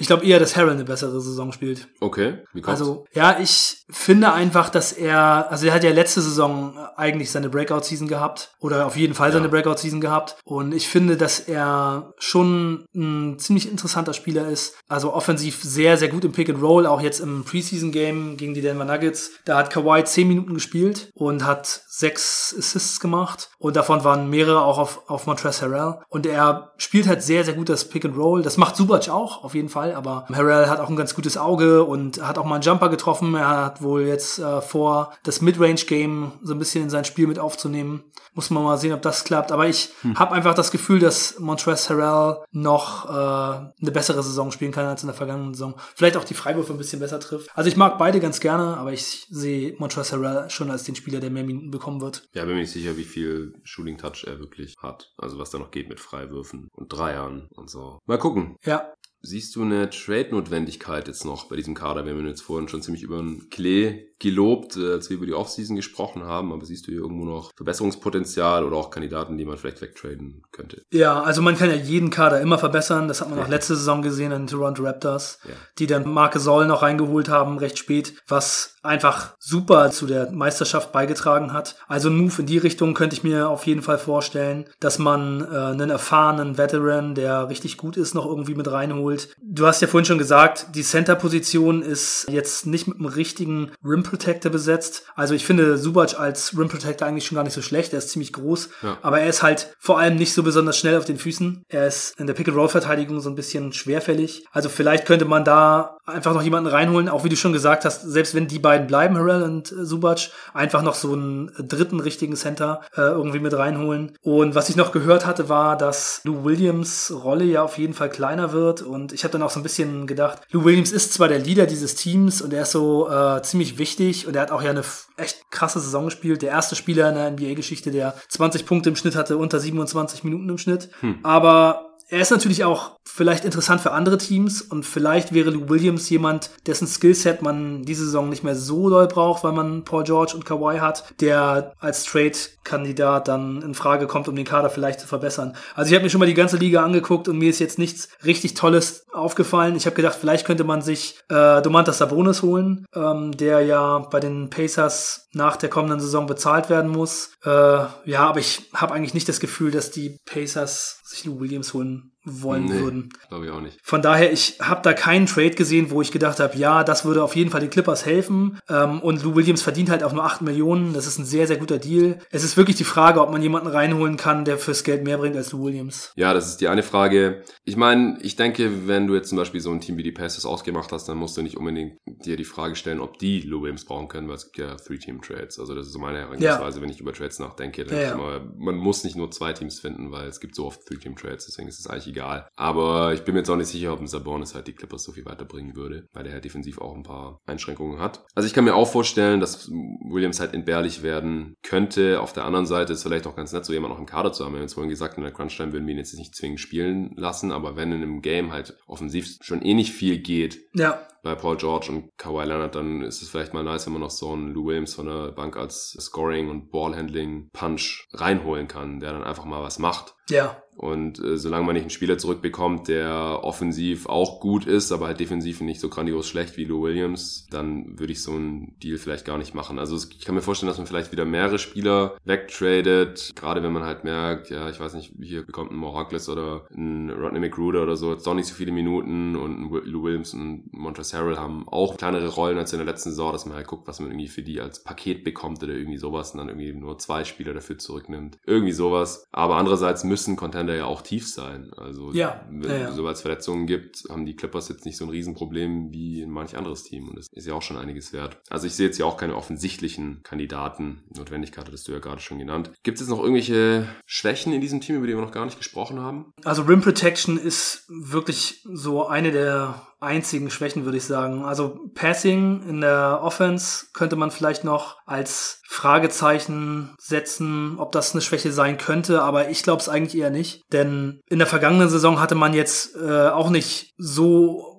Ich glaube eher, dass Harrell eine bessere Saison spielt. Okay, wie kommt's? Also, ja, ich finde einfach, dass er, also er hat ja letzte Saison eigentlich seine Breakout-Season gehabt. Oder auf jeden Fall Ja. seine Breakout-Season gehabt. Und ich finde, dass er schon ein ziemlich interessanter Spieler ist. Also offensiv sehr, sehr gut im Pick and Roll, auch jetzt im Preseason-Game gegen die Denver Nuggets. Da hat Kawhi 10 Minuten gespielt und hat sechs Assists gemacht. Und davon waren mehrere auch auf, auf Montrezl Harrell. Und er spielt halt sehr, sehr gut das Pick and Roll. Das macht Subac auch, auf jeden Fall. Aber Harrell hat auch ein ganz gutes Auge und hat auch mal einen Jumper getroffen. Er hat wohl jetzt äh, vor, das Midrange-Game so ein bisschen in sein Spiel mit aufzunehmen. Muss man mal sehen, ob das klappt. Aber ich habe einfach das Gefühl, dass Montrezl Harrell noch äh, eine bessere Saison spielen kann als in der vergangenen Saison. Vielleicht auch die Freiwürfe ein bisschen besser trifft. Also ich mag beide ganz gerne, aber ich sehe Montrezl Harrell schon als den Spieler, der mehr Minuten bekommen wird. ja, bin mir nicht sicher, wie viel Shooting Touch er wirklich hat. Also was da noch geht mit Freiwürfen und Dreiern und so. Mal gucken. Ja, Siehst du eine Trade-Notwendigkeit jetzt noch bei diesem Kader? Wir haben jetzt vorhin schon ziemlich über den Klee gelobt, äh, als wir über die Offseason gesprochen haben, aber siehst du hier irgendwo noch Verbesserungspotenzial oder auch Kandidaten, die man vielleicht wegtraden könnte? Ja, also man kann ja jeden Kader immer verbessern. Das hat man Ja. auch letzte Saison gesehen an den Toronto Raptors, Ja. die dann Marke Soll noch reingeholt haben, recht spät, was einfach super zu der Meisterschaft beigetragen hat. Also ein Move in die Richtung könnte ich mir auf jeden Fall vorstellen, dass man äh, einen erfahrenen Veteran, der richtig gut ist, noch irgendwie mit reinholt. Du hast ja vorhin schon gesagt, die Center-Position ist jetzt nicht mit einem richtigen Rim Protector besetzt. Also ich finde Subac als Rim Protector eigentlich schon gar nicht so schlecht. Er ist ziemlich groß, Ja. aber er ist halt vor allem nicht so besonders schnell auf den Füßen. Er ist in der Pick-and-Roll-Verteidigung so ein bisschen schwerfällig. Also vielleicht könnte man da einfach noch jemanden reinholen, auch wie du schon gesagt hast, selbst wenn die beiden bleiben, Harrell und äh, Subac, einfach noch so einen dritten richtigen Center äh, irgendwie mit reinholen. Und was ich noch gehört hatte, war, dass Lou Williams Rolle ja auf jeden Fall kleiner wird. Und ich habe dann auch so ein bisschen gedacht, Lou Williams ist zwar der Leader dieses Teams und er ist so äh, ziemlich wichtig und er hat auch ja eine echt krasse Saison gespielt. Der erste Spieler in der NBA-Geschichte, der 20 Punkte im Schnitt hatte, unter 27 Minuten im Schnitt. Aber er ist natürlich auch vielleicht interessant für andere Teams und vielleicht wäre Lou Williams jemand, dessen Skillset man diese Saison nicht mehr so doll braucht, weil man Paul George und Kawhi hat, der als Trade-Kandidat dann in Frage kommt, um den Kader vielleicht zu verbessern. Also ich habe mir schon mal die ganze Liga angeguckt und mir ist jetzt nichts richtig Tolles aufgefallen. Ich habe gedacht, vielleicht könnte man sich äh, Domantas Sabonis holen, ähm, der ja bei den Pacers nach der kommenden Saison bezahlt werden muss. Äh, ja, aber ich habe eigentlich nicht das Gefühl, dass die Pacers sich Lou Williams holen wollen nee, würden. Glaube ich auch nicht. Von daher, ich habe da keinen Trade gesehen, wo ich gedacht habe, ja, das würde auf jeden Fall den Clippers helfen. Ähm, und Lou Williams verdient halt auch nur 8 Millionen. Das ist ein sehr, sehr guter Deal. Es ist wirklich die Frage, ob man jemanden reinholen kann, der fürs Geld mehr bringt als Lou Williams. Ja, das ist die eine Frage. Ich meine, ich denke, wenn du jetzt zum Beispiel so ein Team wie die Pacers ausgemacht hast, dann musst du nicht unbedingt dir die Frage stellen, ob die Lou Williams brauchen können, weil es gibt ja Three-Team-Trades. Also das ist so meine Herangehensweise, ja. wenn ich über Trades nachdenke. Ja, ja. Immer, man muss nicht nur zwei Teams finden, weil es gibt so oft Three-Team-Trades, deswegen ist es eigentlich egal. Aber ich bin mir jetzt auch nicht sicher, ob ein Sabonis halt die Clippers so viel weiterbringen würde, weil der ja defensiv auch ein paar Einschränkungen hat. Also ich kann mir auch vorstellen, dass Williams halt entbehrlich werden könnte. Auf der anderen Seite ist vielleicht auch ganz nett, so jemand noch im Kader zu haben. Wir haben jetzt vorhin gesagt, in der Crunch-Time würden wir ihn jetzt nicht zwingend spielen lassen, aber wenn in einem Game halt offensiv schon eh nicht viel geht, ja bei Paul George und Kawhi Leonard, dann ist es vielleicht mal nice, wenn man noch so einen Lou Williams von der Bank als Scoring und Ballhandling Punch reinholen kann, der dann einfach mal was macht. Ja. Und äh, solange man nicht einen Spieler zurückbekommt, der offensiv auch gut ist, aber halt defensiv nicht so grandios schlecht wie Lou Williams, dann würde ich so einen Deal vielleicht gar nicht machen. Also ich kann mir vorstellen, dass man vielleicht wieder mehrere Spieler wegtradet, gerade wenn man halt merkt, ja, ich weiß nicht, hier bekommt ein Mohawkless oder ein Rodney McGruder oder so, jetzt doch nicht so viele Minuten und Lou Williams und Montrezl Harrell haben auch kleinere Rollen als in der letzten Saison, dass man halt guckt, was man irgendwie für die als Paket bekommt oder irgendwie sowas und dann irgendwie nur zwei Spieler dafür zurücknimmt. Irgendwie sowas. Aber andererseits müssen Contender ja auch tief sein. Also ja, wenn ja, ja. sobald es Verletzungen gibt, haben die Clippers jetzt nicht so ein Riesenproblem wie in manch anderes Team und das ist ja auch schon einiges wert. Also ich sehe jetzt ja auch keine offensichtlichen Kandidaten. Notwendigkeit hattest du ja gerade schon genannt. Gibt es jetzt noch irgendwelche Schwächen in diesem Team, über die wir noch gar nicht gesprochen haben? Also Rim Protection ist wirklich so eine der einzigen Schwächen, würde ich sagen. Also Passing in der Offense könnte man vielleicht noch als Fragezeichen setzen, ob das eine Schwäche sein könnte, aber ich glaube es eigentlich eher nicht. Denn in der vergangenen Saison hatte man jetzt äh, auch nicht so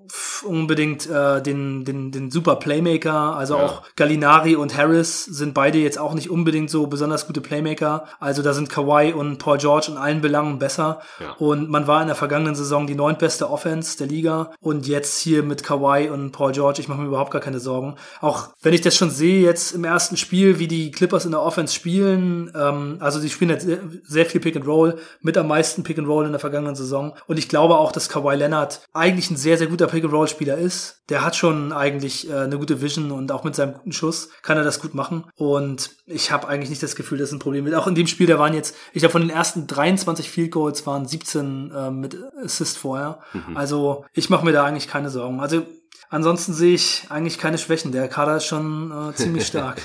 unbedingt äh, den, den, den super Playmaker. Also ja. auch Gallinari und Harris sind beide jetzt auch nicht unbedingt so besonders gute Playmaker. Also da sind Kawhi und Paul George in allen Belangen besser. Ja. Und man war in der vergangenen Saison die neuntbeste Offense der Liga. Und jetzt hier mit Kawhi und Paul George, ich mache mir überhaupt gar keine Sorgen. Auch wenn ich das schon sehe jetzt im ersten Spiel, wie die Clippers in der Offense spielen. Ähm, also sie spielen jetzt sehr viel Pick and Roll, mit am meisten Pick and Roll in der vergangenen Saison. Und ich glaube auch, dass Kawhi Leonard eigentlich ein sehr, sehr guter Pick Pick-and-Roll-Spieler ist. Der hat schon eigentlich äh, eine gute Vision und auch mit seinem guten Schuss kann er das gut machen. Und ich habe eigentlich nicht das Gefühl, dass ein Problem ist. Auch in dem Spiel, da waren jetzt, ich glaube, von den ersten 23 Field Goals waren 17 äh, mit Assist vorher. Mhm. Also ich mache mir da eigentlich keine Sorgen. Also ansonsten sehe ich eigentlich keine Schwächen. Der Kader ist schon äh, ziemlich [laughs] stark.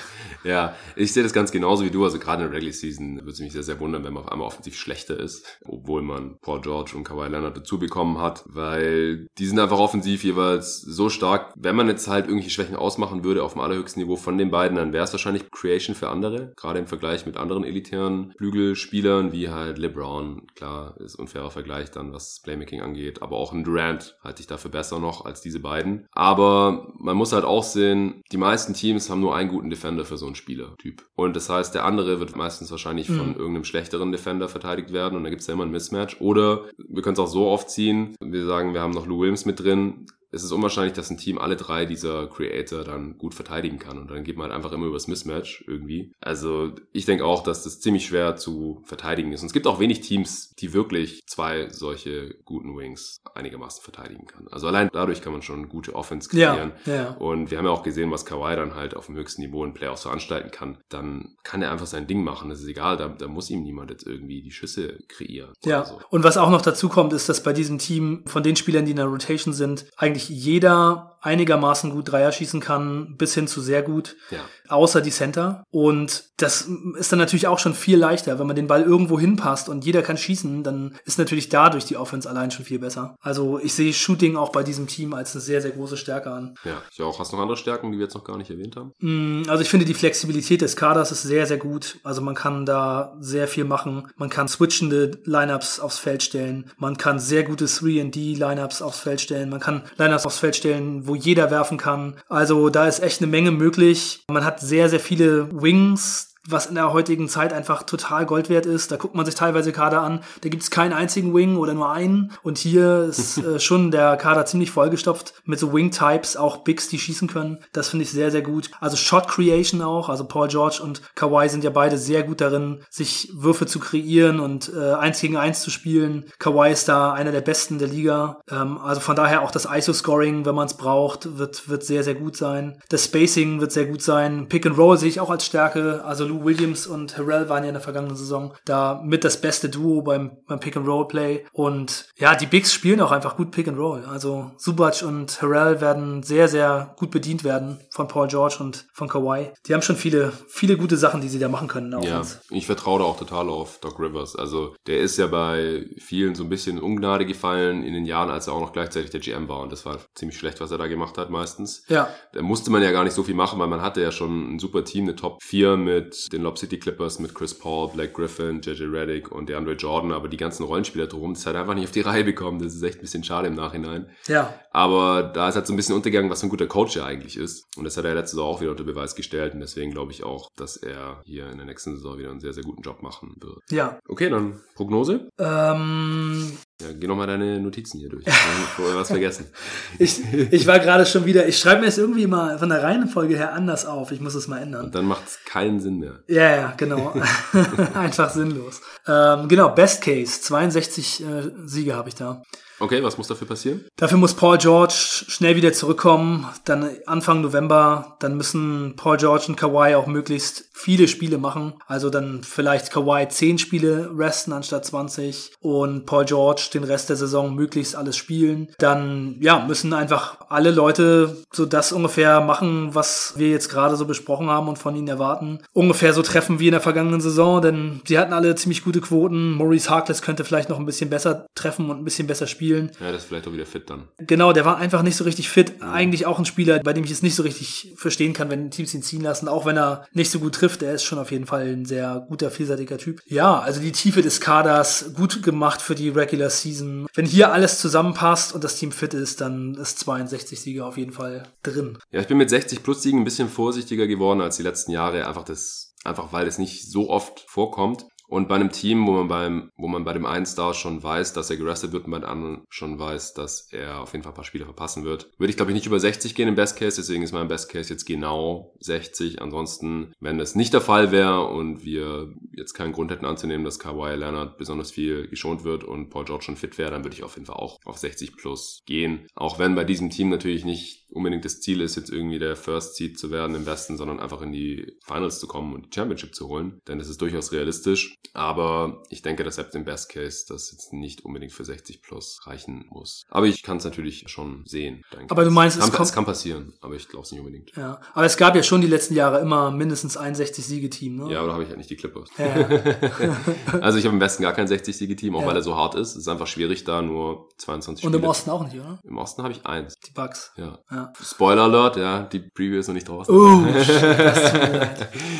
Ja, ich sehe das ganz genauso wie du. Also gerade in der Regular Season würde es mich sehr, sehr wundern, wenn man auf einmal offensiv schlechter ist, obwohl man Paul George und Kawhi Leonard dazu bekommen hat, weil die sind einfach offensiv jeweils so stark. Wenn man jetzt halt irgendwelche Schwächen ausmachen würde auf dem allerhöchsten Niveau von den beiden, dann wäre es wahrscheinlich Creation für andere, gerade im Vergleich mit anderen elitären Flügelspielern wie halt LeBron. Klar, ist unfairer Vergleich dann, was Playmaking angeht, aber auch ein Durant halte ich dafür besser noch als diese beiden. Aber man muss halt auch sehen, die meisten Teams haben nur einen guten Defender für so ein Spielertyp. Und das heißt, der andere wird meistens wahrscheinlich mhm. von irgendeinem schlechteren Defender verteidigt werden und da gibt es ja immer ein Mismatch. Oder wir können es auch so aufziehen, wir sagen, wir haben noch Lou Williams mit drin, es ist unwahrscheinlich, dass ein Team alle drei dieser Creator dann gut verteidigen kann. Und dann geht man halt einfach immer übers Mismatch irgendwie. Also ich denke auch, dass das ziemlich schwer zu verteidigen ist. Und es gibt auch wenig Teams, die wirklich zwei solche guten Wings einigermaßen verteidigen kann. Also allein dadurch kann man schon gute Offense kreieren. Ja, ja. Und wir haben ja auch gesehen, was Kawhi dann halt auf dem höchsten Niveau in Playoffs veranstalten kann. Dann kann er einfach sein Ding machen. Das ist egal. Da, da muss ihm niemand jetzt irgendwie die Schüsse kreieren. Ja. So. Und was auch noch dazu kommt, ist, dass bei diesem Team von den Spielern, die in der Rotation sind, eigentlich jeder einigermaßen gut Dreier schießen kann, bis hin zu sehr gut, ja. außer die Center. Und das ist dann natürlich auch schon viel leichter, wenn man den Ball irgendwo hinpasst und jeder kann schießen, dann ist natürlich dadurch die Offense allein schon viel besser. Also ich sehe Shooting auch bei diesem Team als eine sehr, sehr große Stärke an. Ja, ich auch. Hast du noch andere Stärken, die wir jetzt noch gar nicht erwähnt haben? Mm, also ich finde die Flexibilität des Kaders ist sehr, sehr gut. Also man kann da sehr viel machen. Man kann switchende Lineups aufs Feld stellen. Man kann sehr gute 3D Lineups aufs Feld stellen. Man kann Lineups aufs Feld stellen, wo jeder werfen kann. Also da ist echt eine Menge möglich. Man hat sehr, sehr viele Wings, was in der heutigen Zeit einfach total Gold wert ist. Da guckt man sich teilweise Kader an, da gibt es keinen einzigen Wing oder nur einen. Und hier ist [laughs] äh, schon der Kader ziemlich vollgestopft mit so Wing-Types, auch Bigs, die schießen können. Das finde ich sehr, sehr gut. Also Shot Creation auch. Also Paul George und Kawhi sind ja beide sehr gut darin, sich Würfe zu kreieren und äh, eins gegen eins zu spielen. Kawhi ist da einer der besten der Liga. Ähm, also von daher auch das ISO-Scoring, wenn man es braucht, wird, wird sehr, sehr gut sein. Das Spacing wird sehr gut sein. Pick and Roll sehe ich auch als Stärke. Also Lou Williams und Harrell waren ja in der vergangenen Saison da mit das beste Duo beim, beim Pick and Roll Play. Und ja, die Bigs spielen auch einfach gut Pick and Roll. Also Subac und Harrell werden sehr, sehr gut bedient werden von Paul George und von Kawhi. Die haben schon viele, viele gute Sachen, die sie da machen können. Ja, ich vertraue da auch total auf Doc Rivers. Also der ist ja bei vielen so ein bisschen in Ungnade gefallen in den Jahren, als er auch noch gleichzeitig der GM war. Und das war ziemlich schlecht, was er da gemacht hat meistens. Ja. Da musste man ja gar nicht so viel machen, weil man hatte ja schon ein super Team, eine Top 4 mit den Lob City Clippers, mit Chris Paul, Black Griffin, JJ Reddick und DeAndre Jordan. Aber die ganzen Rollenspieler drum, das hat einfach nicht auf die Reihe bekommen. Das ist echt ein bisschen schade im Nachhinein. Ja. Aber da ist halt so ein bisschen untergegangen, was ein guter Coach ja eigentlich ist. Und das hat er letztes Jahr auch wieder unter Beweis gestellt. Und deswegen glaube ich auch, dass er hier in der nächsten Saison wieder einen sehr, sehr guten Job machen wird. Ja. Okay, dann Prognose? Ähm, ja, geh nochmal deine Notizen hier durch. [laughs] Ich habe was vergessen. ich, ich war gerade schon wieder, ich schreibe mir es irgendwie mal von der Reihenfolge her anders auf. Ich muss es mal ändern. Und dann macht es keinen Sinn mehr. Ja, ja, genau. [laughs] [laughs] Einfach sinnlos. Ähm, genau, Best Case. 62 äh, Siege habe ich da. Okay, was muss dafür passieren? Dafür muss Paul George schnell wieder zurückkommen. Dann Anfang November, dann müssen Paul George und Kawhi auch möglichst viele Spiele machen. Also dann vielleicht Kawhi 10 Spiele resten anstatt 20 und Paul George den Rest der Saison möglichst alles spielen. Dann ja, müssen einfach alle Leute so das ungefähr machen, was wir jetzt gerade so besprochen haben und von ihnen erwarten. Ungefähr so treffen wie in der vergangenen Saison, denn sie hatten alle ziemlich gute Quoten. Maurice Harkless könnte vielleicht noch ein bisschen besser treffen und ein bisschen besser spielen spielen. Ja, das ist vielleicht auch wieder fit dann. Genau, der war einfach nicht so richtig fit. Eigentlich auch ein Spieler, bei dem ich es nicht so richtig verstehen kann, wenn Teams ihn ziehen lassen, auch wenn er nicht so gut trifft. Er ist schon auf jeden Fall ein sehr guter, vielseitiger Typ. Ja, also die Tiefe des Kaders gut gemacht für die Regular Season. Wenn hier alles zusammenpasst und das Team fit ist, dann ist 62 Sieger auf jeden Fall drin. Ja, ich bin mit 60 plus Siegen ein bisschen vorsichtiger geworden als die letzten Jahre. Einfach das, einfach weil es nicht so oft vorkommt. Und bei einem Team, wo man beim, wo man bei dem einen Star schon weiß, dass er gerestet wird und bei dem anderen schon weiß, dass er auf jeden Fall ein paar Spiele verpassen wird, würde ich glaube ich nicht über 60 gehen im Best Case, deswegen ist mein Best Case jetzt genau 60. Ansonsten, wenn das nicht der Fall wäre und wir jetzt keinen Grund hätten anzunehmen, dass Kawhi Leonard besonders viel geschont wird und Paul George schon fit wäre, dann würde ich auf jeden Fall auch auf 60 plus gehen. Auch wenn bei diesem Team natürlich nicht unbedingt das Ziel ist, jetzt irgendwie der First Seed zu werden im Westen, sondern einfach in die Finals zu kommen und die Championship zu holen. Denn das ist durchaus realistisch. Aber ich denke, dass selbst im Best Case das jetzt nicht unbedingt für 60 plus reichen muss. Aber ich kann es natürlich schon sehen. Denke. Aber du meinst, es, kann, es kann passieren, aber ich glaube es nicht unbedingt. Ja, aber es gab ja schon die letzten Jahre immer mindestens ein 60-Siege-Team, ne? Ja, aber da habe ich halt nicht die Clippers. Ja. [laughs] also ich habe im Westen gar kein 60-Siege-Team, auch ja. weil er so hart ist. Es ist einfach schwierig, da nur 22 Und Spiele. im Osten auch nicht, oder? Im Osten habe ich eins. Die Bugs. Ja. ja. Spoiler Alert, ja, die Preview ist noch nicht draußen. [laughs] Uh,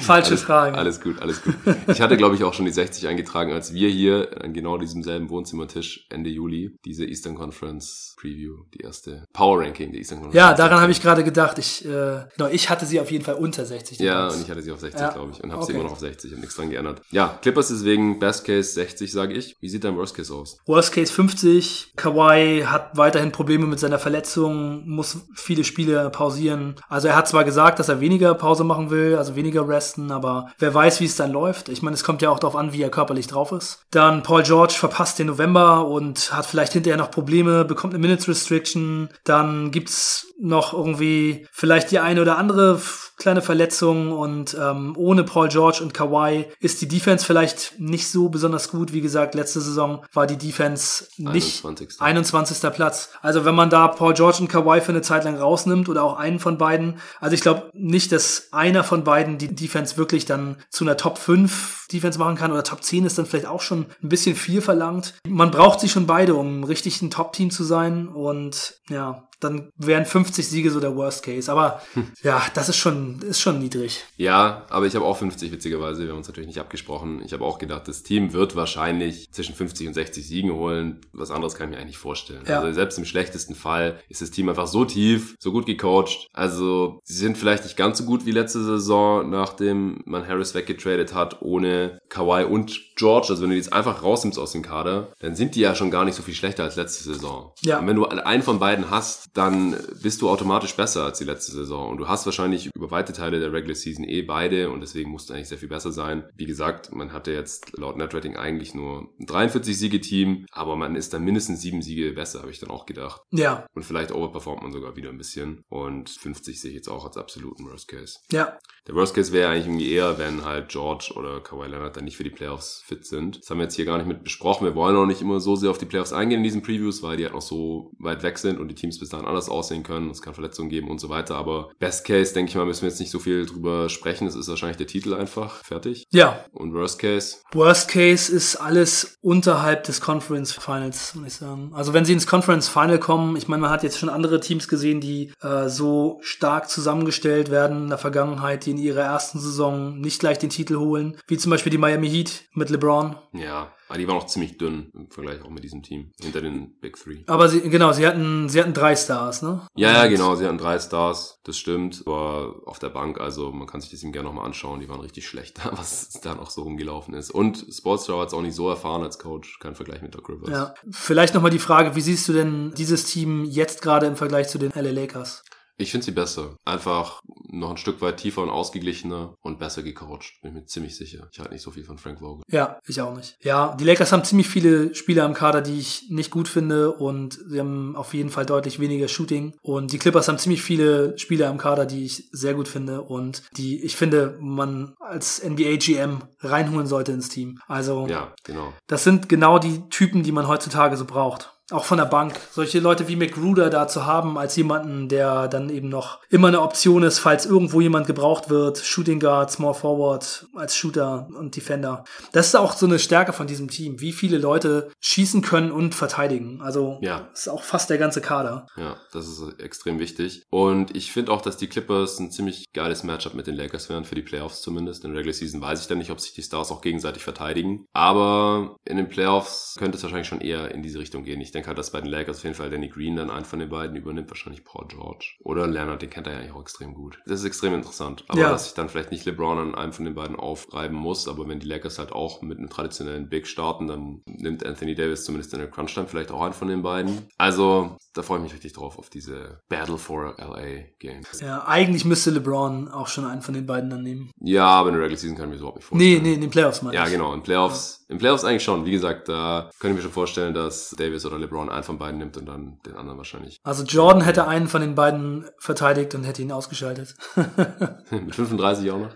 Falsche alles, Frage. Alles gut, alles gut. Ich hatte, glaube ich, auch schon die 60 eingetragen, als wir hier an genau diesem selben Wohnzimmertisch Ende Juli diese Eastern Conference Preview, die erste Power Ranking der Eastern Conference. Ja, daran habe ich gerade gedacht. Ich, äh, genau, ich hatte sie auf jeden Fall unter 60. Ja, und ich hatte sie auf 60, ja. glaube ich, und habe okay. sie immer noch auf 60 und nichts dran geändert. Ja, Clippers deswegen Best Case 60, sage ich. Wie sieht dein Worst Case aus? Worst Case 50. Kawhi hat weiterhin Probleme mit seiner Verletzung, muss viele Spiele pausieren. Also er hat zwar gesagt, dass er weniger Pause machen will, also weniger resten, aber wer weiß, wie es dann läuft. Ich meine, es kommt ja auch darauf an, wie er körperlich drauf ist. Dann Paul George verpasst den November und hat vielleicht hinterher noch Probleme, bekommt eine Minutes Restriction. Dann gibt's noch irgendwie vielleicht die eine oder andere kleine Verletzung und ähm, ohne Paul George und Kawhi ist die Defense vielleicht nicht so besonders gut. Wie gesagt, letzte Saison war die Defense nicht 21. 21. Platz. Also wenn man da Paul George und Kawhi für eine Zeit lang rausnimmt oder auch einen von beiden, also ich glaube nicht, dass einer von beiden die Defense wirklich dann zu einer Top 5 Defense machen kann oder Top 10 ist dann vielleicht auch schon ein bisschen viel verlangt. Man braucht sie schon beide, um richtig ein Top-Team zu sein und ja, dann wären 50 Siege so der Worst Case. Aber hm. ja, das ist schon, ist schon niedrig. Ja, aber ich habe auch 50 witzigerweise. Wir haben uns natürlich nicht abgesprochen. Ich habe auch gedacht, das Team wird wahrscheinlich zwischen 50 und 60 Siegen holen. Was anderes kann ich mir eigentlich vorstellen. Ja. Also selbst im schlechtesten Fall ist das Team einfach so tief, so gut gecoacht. Also sie sind vielleicht nicht ganz so gut wie letzte Saison, nachdem man Harris weggetradet hat, ohne Kawhi und George. Also wenn du die jetzt einfach rausnimmst aus dem Kader, dann sind die ja schon gar nicht so viel schlechter als letzte Saison. Ja. Und wenn du einen von beiden hast, dann bist du automatisch besser als die letzte Saison. Und du hast wahrscheinlich über weite Teile der Regular Season eh beide und deswegen musst du eigentlich sehr viel besser sein. Wie gesagt, man hatte jetzt laut Netrating eigentlich nur ein 43-Siege-Team, aber man ist dann mindestens sieben Siege besser, habe ich dann auch gedacht. Ja. Und vielleicht overperformt man sogar wieder ein bisschen. Und 50 sehe ich jetzt auch als absoluten Worst Case. Ja. Der Worst Case wäre eigentlich irgendwie eher, wenn halt George oder Kawhi Leonard dann nicht für die Playoffs fit sind. Das haben wir jetzt hier gar nicht mit besprochen. Wir wollen auch nicht immer so sehr auf die Playoffs eingehen in diesen Previews, weil die halt noch so weit weg sind und die Teams bis dahin anders aussehen können. Es kann Verletzungen geben und so weiter. Aber Best Case, denke ich mal, müssen wir jetzt nicht so viel drüber sprechen. Es ist wahrscheinlich der Titel einfach fertig. Ja. Und Worst Case? Worst Case ist alles unterhalb des Conference Finals, muss ich sagen. Also wenn sie ins Conference Final kommen, ich meine, man hat jetzt schon andere Teams gesehen, die äh, so stark zusammengestellt werden in der Vergangenheit, die in ihrer ersten Saison nicht gleich den Titel holen, wie zum Beispiel die Miami Heat mit LeBron. Ja, aber die waren auch ziemlich dünn im Vergleich auch mit diesem Team, hinter den Big Three. Aber sie, genau, sie hatten, sie hatten drei Stars, ne? Ja, ja, genau, sie hatten drei Stars, das stimmt. Aber auf der Bank, also man kann sich das ihm gerne nochmal anschauen, die waren richtig schlecht, was da noch so rumgelaufen ist. Und Sportstar hat es auch nicht so erfahren als Coach, kein Vergleich mit Doc Rivers. Ja, vielleicht nochmal die Frage, wie siehst du denn dieses Team jetzt gerade im Vergleich zu den LA Lakers? Ich finde sie besser. Einfach noch ein Stück weit tiefer und ausgeglichener und besser gecoacht. Bin mir ziemlich sicher. Ich halte nicht so viel von Frank Vogel. Ja, ich auch nicht. Ja, die Lakers haben ziemlich viele Spieler im Kader, die ich nicht gut finde und sie haben auf jeden Fall deutlich weniger Shooting. Und die Clippers haben ziemlich viele Spieler im Kader, die ich sehr gut finde und die ich finde, man als NBA GM reinholen sollte ins Team. Also, ja, genau. Das sind genau die Typen, die man heutzutage so braucht auch von der Bank, solche Leute wie McGruder da zu haben, als jemanden, der dann eben noch immer eine Option ist, falls irgendwo jemand gebraucht wird, Shooting Guard, Small Forward, als Shooter und Defender. Das ist auch so eine Stärke von diesem Team, wie viele Leute schießen können und verteidigen. Also ja. ist auch fast der ganze Kader. Ja, das ist extrem wichtig. Und ich finde auch, dass die Clippers ein ziemlich geiles Matchup mit den Lakers wären, für die Playoffs zumindest. In der Regular Season weiß ich dann nicht, ob sich die Stars auch gegenseitig verteidigen. Aber in den Playoffs könnte es wahrscheinlich schon eher in diese Richtung gehen. Ich denke halt, dass bei den Lakers auf jeden Fall Danny Green dann einen von den beiden übernimmt, wahrscheinlich Paul George. Oder Leonard, den kennt er ja eigentlich auch extrem gut. Das ist extrem interessant. Aber ja. dass sich dann vielleicht nicht LeBron an einem von den beiden aufreiben muss, aber wenn die Lakers halt auch mit einem traditionellen Big starten, dann nimmt Anthony Davis zumindest in der Crunch-Time vielleicht auch einen von den beiden. Also, da freue ich mich richtig drauf, auf diese Battle for LA Games. Ja, eigentlich müsste LeBron auch schon einen von den beiden dann nehmen. Ja, aber in der Regular Season kann ich mir so überhaupt nicht vorstellen. Nee, nee, in den Playoffs meine Ja, ich. genau, in Playoffs. Ja. In Playoffs eigentlich schon. Wie gesagt, da könnte ich mir schon vorstellen, dass Davis oder LeBron einen von beiden nimmt und dann den anderen wahrscheinlich. Also Jordan hätte einen von den beiden verteidigt und hätte ihn ausgeschaltet. [laughs] [laughs] Mit 35 auch noch?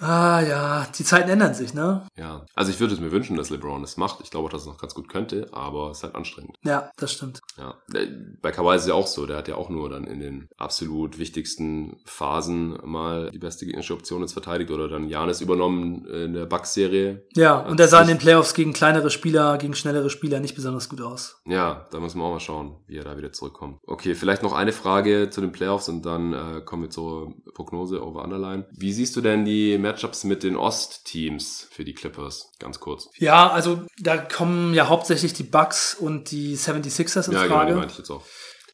ah ja, die Zeiten ändern sich, ne? Ja, also ich würde es mir wünschen, dass LeBron es macht. Ich glaube auch, dass es noch ganz gut könnte, aber es ist halt anstrengend. Ja, das stimmt. Ja, bei Kawhi ist es ja auch so. Der hat ja auch nur dann in den absolut wichtigsten Phasen mal die beste gegnerische Option jetzt verteidigt oder dann Janis übernommen in der Bucks-Serie. Ja, und der sah in den Playoffs gegen kleinere Spieler, gegen schnellere Spieler nicht besonders gut aus. Ja, da müssen wir auch mal schauen, wie er da wieder zurückkommt. Okay, vielleicht noch eine Frage zu den Playoffs und dann äh, kommen wir zur Prognose over Underline. Wie siehst du denn die Matchups mit den Ost-Teams für die Clippers? Ganz kurz. Ja, also da kommen ja hauptsächlich die Bucks und die 76ers in ja, Frage. Ja, genau, die meinte ich jetzt auch.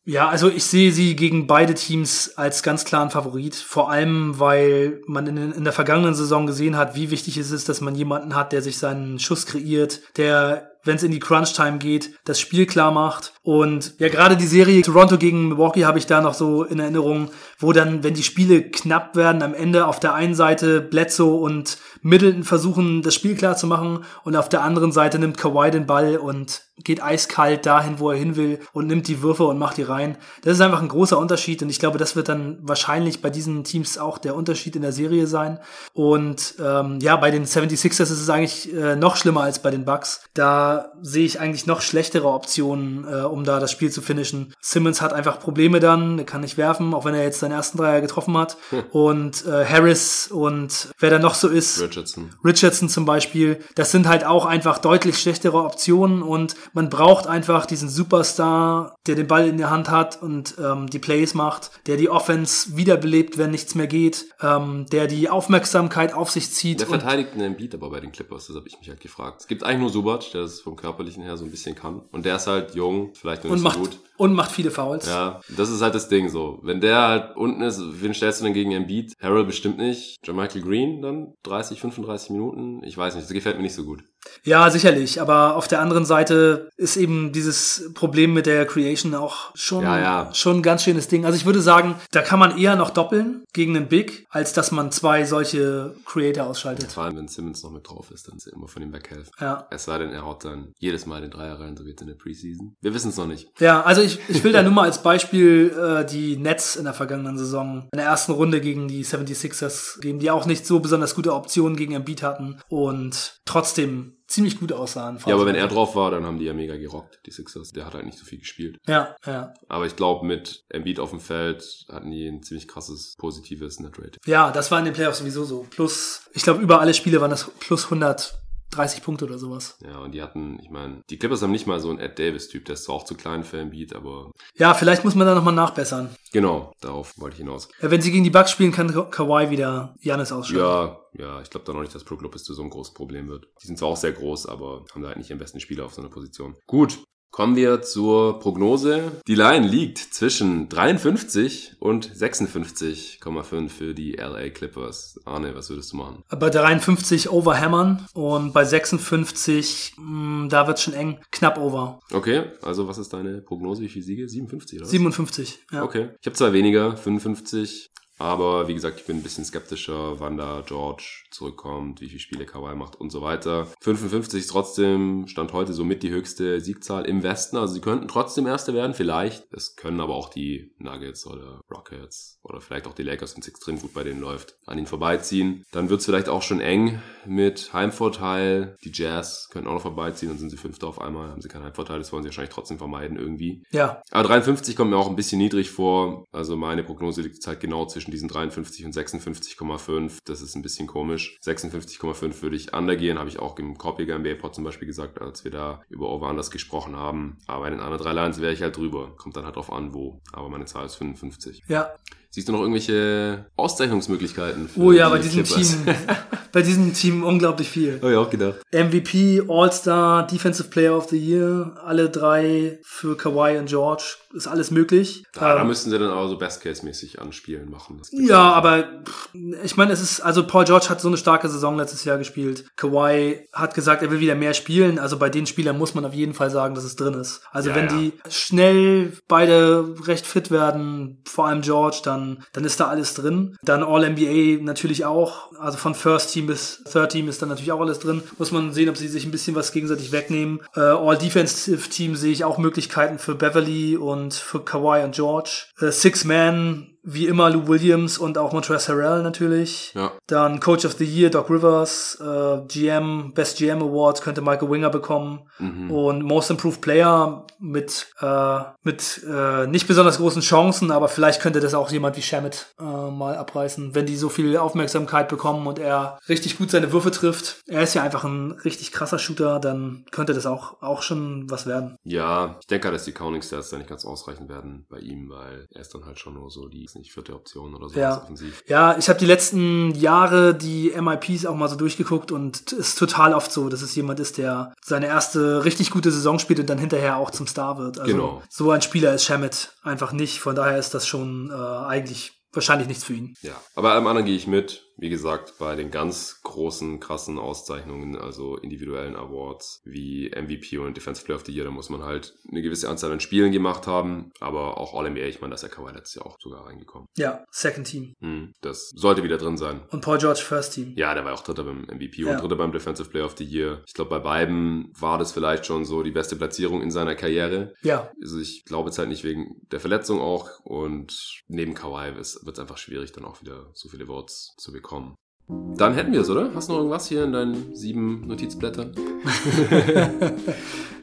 Ja, also ich sehe sie gegen beide Teams als ganz klaren Favorit. Vor allem, weil man in, in, der vergangenen Saison gesehen hat, wie wichtig es ist, dass man jemanden hat, der sich seinen Schuss kreiert, der wenn es in die Crunch-Time geht, das Spiel klar macht. Und ja, gerade die Serie Toronto gegen Milwaukee habe ich da noch so in Erinnerung, wo dann, wenn die Spiele knapp werden, am Ende auf der einen Seite Bledsoe und Middleton versuchen, das Spiel klar zu machen und auf der anderen Seite nimmt Kawhi den Ball und geht eiskalt dahin, wo er hin will und nimmt die Würfe und macht die rein. Das ist einfach ein großer Unterschied und ich glaube, das wird dann wahrscheinlich bei diesen Teams auch der Unterschied in der Serie sein. Und ähm, ja, bei den 76ers ist es eigentlich äh, noch schlimmer als bei den Bucks. Da sehe ich eigentlich noch schlechtere Optionen, äh, um da das Spiel zu finishen. Simmons hat einfach Probleme dann, er kann nicht werfen, auch wenn er jetzt seinen ersten Dreier getroffen hat. Hm. Und äh, Harris und wer da noch so ist, Richardson. Richardson zum Beispiel, das sind halt auch einfach deutlich schlechtere Optionen und man braucht einfach diesen Superstar, der den Ball in der Hand hat und ähm, die Plays macht, der die Offense wiederbelebt, wenn nichts mehr geht, ähm, der die Aufmerksamkeit auf sich zieht. Der verteidigt einen Beat aber bei den Clippers, das habe ich mich halt gefragt. Es gibt eigentlich nur Subac, der das vom Körperlichen her so ein bisschen kann. Und der ist halt jung, vielleicht noch nicht und so macht, gut. Und macht viele Fouls. Ja, das ist halt das Ding so. Wenn der halt unten ist, wen stellst du denn gegen Embiid? Harold bestimmt nicht. John Michael Green dann 30, 35 Minuten? Ich weiß nicht, das gefällt mir nicht so gut. Ja, sicherlich. Aber auf der anderen Seite ist eben dieses Problem mit der Creation auch schon, Ja, ja. schon ein ganz schönes Ding. Also ich würde sagen, da kann man eher noch doppeln gegen einen Big, als dass man zwei solche Creator ausschaltet. Vor allem, wenn Simmons noch mit drauf ist, dann ist er immer von ihm weghelfen. Ja. Es sei denn, er haut dann jedes Mal den Dreier rein, so wie jetzt in der Preseason. Wir wissen es noch nicht. Ja, also ich, ich will da [laughs] nur mal als Beispiel äh, die Nets in der vergangenen Saison in der ersten Runde gegen die 76ers geben, die auch nicht so besonders gute Optionen gegen Embiid hatten und trotzdem ziemlich gut aussahen. Ja, aber wenn er drauf war, dann haben die ja mega gerockt, die Sixers. Der hat halt nicht so viel gespielt. Ja, ja. Aber ich glaube, mit Embiid auf dem Feld hatten die ein ziemlich krasses, positives Net-Rating. Ja, das war in den Playoffs sowieso so. Plus, ich glaube, über alle Spiele waren das plus 130 Punkte oder sowas. Ja, und die hatten, ich meine, die Clippers haben nicht mal so einen Ed Davis-Typ, der ist zwar auch zu klein für Embiid, aber Ja, vielleicht muss man da nochmal nachbessern. genau, darauf wollte ich hinaus. Ja, wenn sie gegen die Bucks spielen, kann Ka- Kawhi wieder Janis ausschalten. Ja, ja, ich glaube da noch nicht, dass Brook Lopez zu so einem großen Problem wird. Die sind zwar auch sehr groß, aber haben da halt nicht ihren besten Spieler auf so einer Position. Gut. Kommen wir zur Prognose. Die Line liegt zwischen 53 und 56,5 für die LA Clippers. Arne, was würdest du machen? Bei 53 overhammern und bei 56, mh, da wird schon eng, knapp over. Okay, also was ist deine Prognose? Wie viele Siege? 57 oder was? 57, ja. Okay. Ich habe zwei weniger, 55. Aber wie gesagt, ich bin ein bisschen skeptischer, wann da George zurückkommt, wie viele Spiele Kawhi macht und so weiter. 55 ist trotzdem, stand heute somit die höchste Siegzahl im Westen. Also sie könnten trotzdem Erste werden, vielleicht. Es können aber auch die Nuggets oder Rockets oder vielleicht auch die Lakers, wenn es extrem gut bei denen läuft, an ihnen vorbeiziehen. Dann wird es vielleicht auch schon eng mit Heimvorteil. Die Jazz könnten auch noch vorbeiziehen, dann sind sie Fünfter auf einmal. Haben sie keinen Heimvorteil, das wollen sie wahrscheinlich trotzdem vermeiden irgendwie. Ja, Aber 53 kommt mir auch ein bisschen niedrig vor. Also meine Prognose liegt halt genau zwischen diesen 53 und 56,5. Das ist ein bisschen komisch. 56,5 würde ich undergehen, habe ich auch im Korpiger NBA Pod zum Beispiel gesagt, als wir da über Over-Unders gesprochen haben. Aber in den anderen drei Lines wäre ich halt drüber. Kommt dann halt drauf an, wo. Aber meine Zahl ist 55. ja. Siehst du noch irgendwelche Auszeichnungsmöglichkeiten? Für Oh ja, bei diesem Clippers? Team, [laughs] bei diesem Team unglaublich viel. Habe ich auch gedacht. MVP, All-Star, Defensive Player of the Year, alle drei für Kawhi und George, ist alles möglich. Da, da Ähm, müssten sie dann aber so Best-Case-mäßig anspielen machen. Ja, aber ich meine, es ist, also Paul George hat so eine starke Saison letztes Jahr gespielt. Kawhi hat gesagt, er will wieder mehr spielen. Also bei den Spielern muss man auf jeden Fall sagen, dass es drin ist. Also Ja, wenn ja. die schnell beide recht fit werden, vor allem George, dann, dann ist da alles drin. Dann All-NBA natürlich auch. Also von First Team bis Third Team ist dann natürlich auch alles drin. Muss man sehen, ob sie sich ein bisschen was gegenseitig wegnehmen. Äh, All-Defensive Team sehe ich auch Möglichkeiten für Beverly und für Kawhi und George. Äh, Six Man wie immer Lou Williams und auch Montrezl Harrell natürlich. Ja. Dann Coach of the Year Doc Rivers, äh, GM Best GM Award könnte Michael Winger bekommen Mhm. und Most Improved Player mit äh, mit äh, nicht besonders großen Chancen, aber vielleicht könnte das auch jemand wie Shamit äh, mal abreißen, wenn die so viel Aufmerksamkeit bekommen und er richtig gut seine Würfe trifft. Er ist ja einfach ein richtig krasser Shooter, dann könnte das auch auch schon was werden. Ja, ich denke halt, dass die Counting Stats da nicht ganz ausreichend werden bei ihm, weil er ist dann halt schon nur so die nicht vierte Option oder so Ja. offensiv. Ja, ich habe die letzten Jahre die MIPs auch mal so durchgeguckt und es ist total oft so, dass es jemand ist, der seine erste richtig gute Saison spielt und dann hinterher auch zum Star wird. Also Genau. so ein Spieler ist Shamit einfach nicht. Von daher ist das schon äh, eigentlich wahrscheinlich nichts für ihn. Ja, aber allem anderen gehe ich mit. Wie gesagt, bei den ganz großen, krassen Auszeichnungen, also individuellen Awards wie MVP und Defensive Player of the Year, da muss man halt eine gewisse Anzahl an Spielen gemacht haben. Aber auch All-NBA, ich meine, da ist ja Kawhi letztes Jahr auch sogar reingekommen. Ja, Second Team. Hm, das sollte wieder drin sein. Und Paul George First Team. Ja, der war auch Dritter beim MVP Ja. und Dritter beim Defensive Player of the Year. Ich glaube, bei beiden war das vielleicht schon so die beste Platzierung in seiner Karriere. Ja, Also ich glaube jetzt halt nicht wegen der Verletzung auch und neben Kawhi wird es einfach schwierig, dann auch wieder so viele Votes zu bekommen. Dann hätten wir es, oder? Hast du noch irgendwas hier in deinen sieben Notizblättern? [laughs]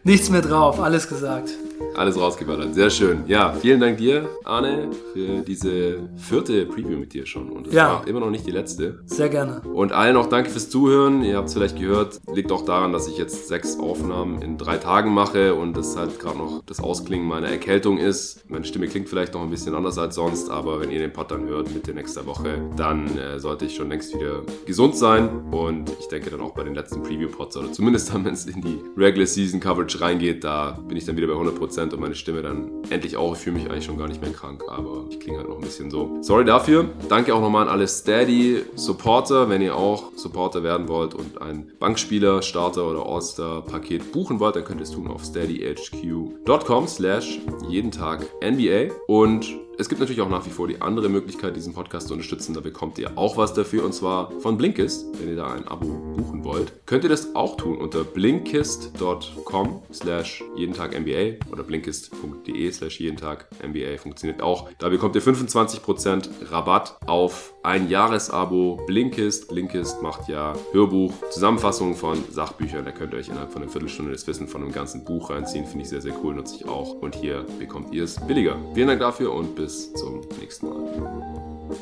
Nichts mehr drauf, alles gesagt. Alles rausgeballert, sehr schön. Ja, vielen Dank dir, Arne, für diese vierte Preview mit dir schon. Und es Ja. war immer noch nicht die letzte. Sehr gerne. Und allen auch danke fürs Zuhören. Ihr habt es vielleicht gehört, liegt auch daran, dass ich jetzt sechs Aufnahmen in drei Tagen mache und das halt gerade noch das Ausklingen meiner Erkältung ist. Meine Stimme klingt vielleicht noch ein bisschen anders als sonst, aber wenn ihr den Pod dann hört Mitte nächster Woche, dann äh, sollte ich schon längst wieder gesund sein. Und ich denke dann auch bei den letzten Preview-Pods oder zumindest dann, wenn es in die Regular Season Coverage reingeht, da bin ich dann wieder bei 100% und meine Stimme dann endlich auch. Ich fühle mich eigentlich schon gar nicht mehr krank, aber ich klinge halt noch ein bisschen so. Sorry dafür. Danke auch nochmal an alle Steady-Supporter, wenn ihr auch Supporter werden wollt und ein Bankspieler, Starter oder All-Star-Paket buchen wollt, dann könnt ihr es tun auf steadyhq.com slash jeden Tag NBA und es gibt natürlich auch nach wie vor die andere Möglichkeit, diesen Podcast zu unterstützen. Da bekommt ihr auch was dafür und zwar von Blinkist. Wenn ihr da ein Abo buchen wollt, könnt ihr das auch tun unter blinkist.com slash jeden Tag NBA oder blinkist.de slash jeden Tag NBA funktioniert auch. Da bekommt ihr 25% Rabatt auf ein Jahresabo Blinkist. Blinkist macht ja Hörbuch, Zusammenfassungen von Sachbüchern. Da könnt ihr euch innerhalb von einer Viertelstunde das Wissen von einem ganzen Buch reinziehen. Finde ich sehr, sehr cool, nutze ich auch. Und hier bekommt ihr es billiger. Vielen Dank dafür und bis zum nächsten Mal.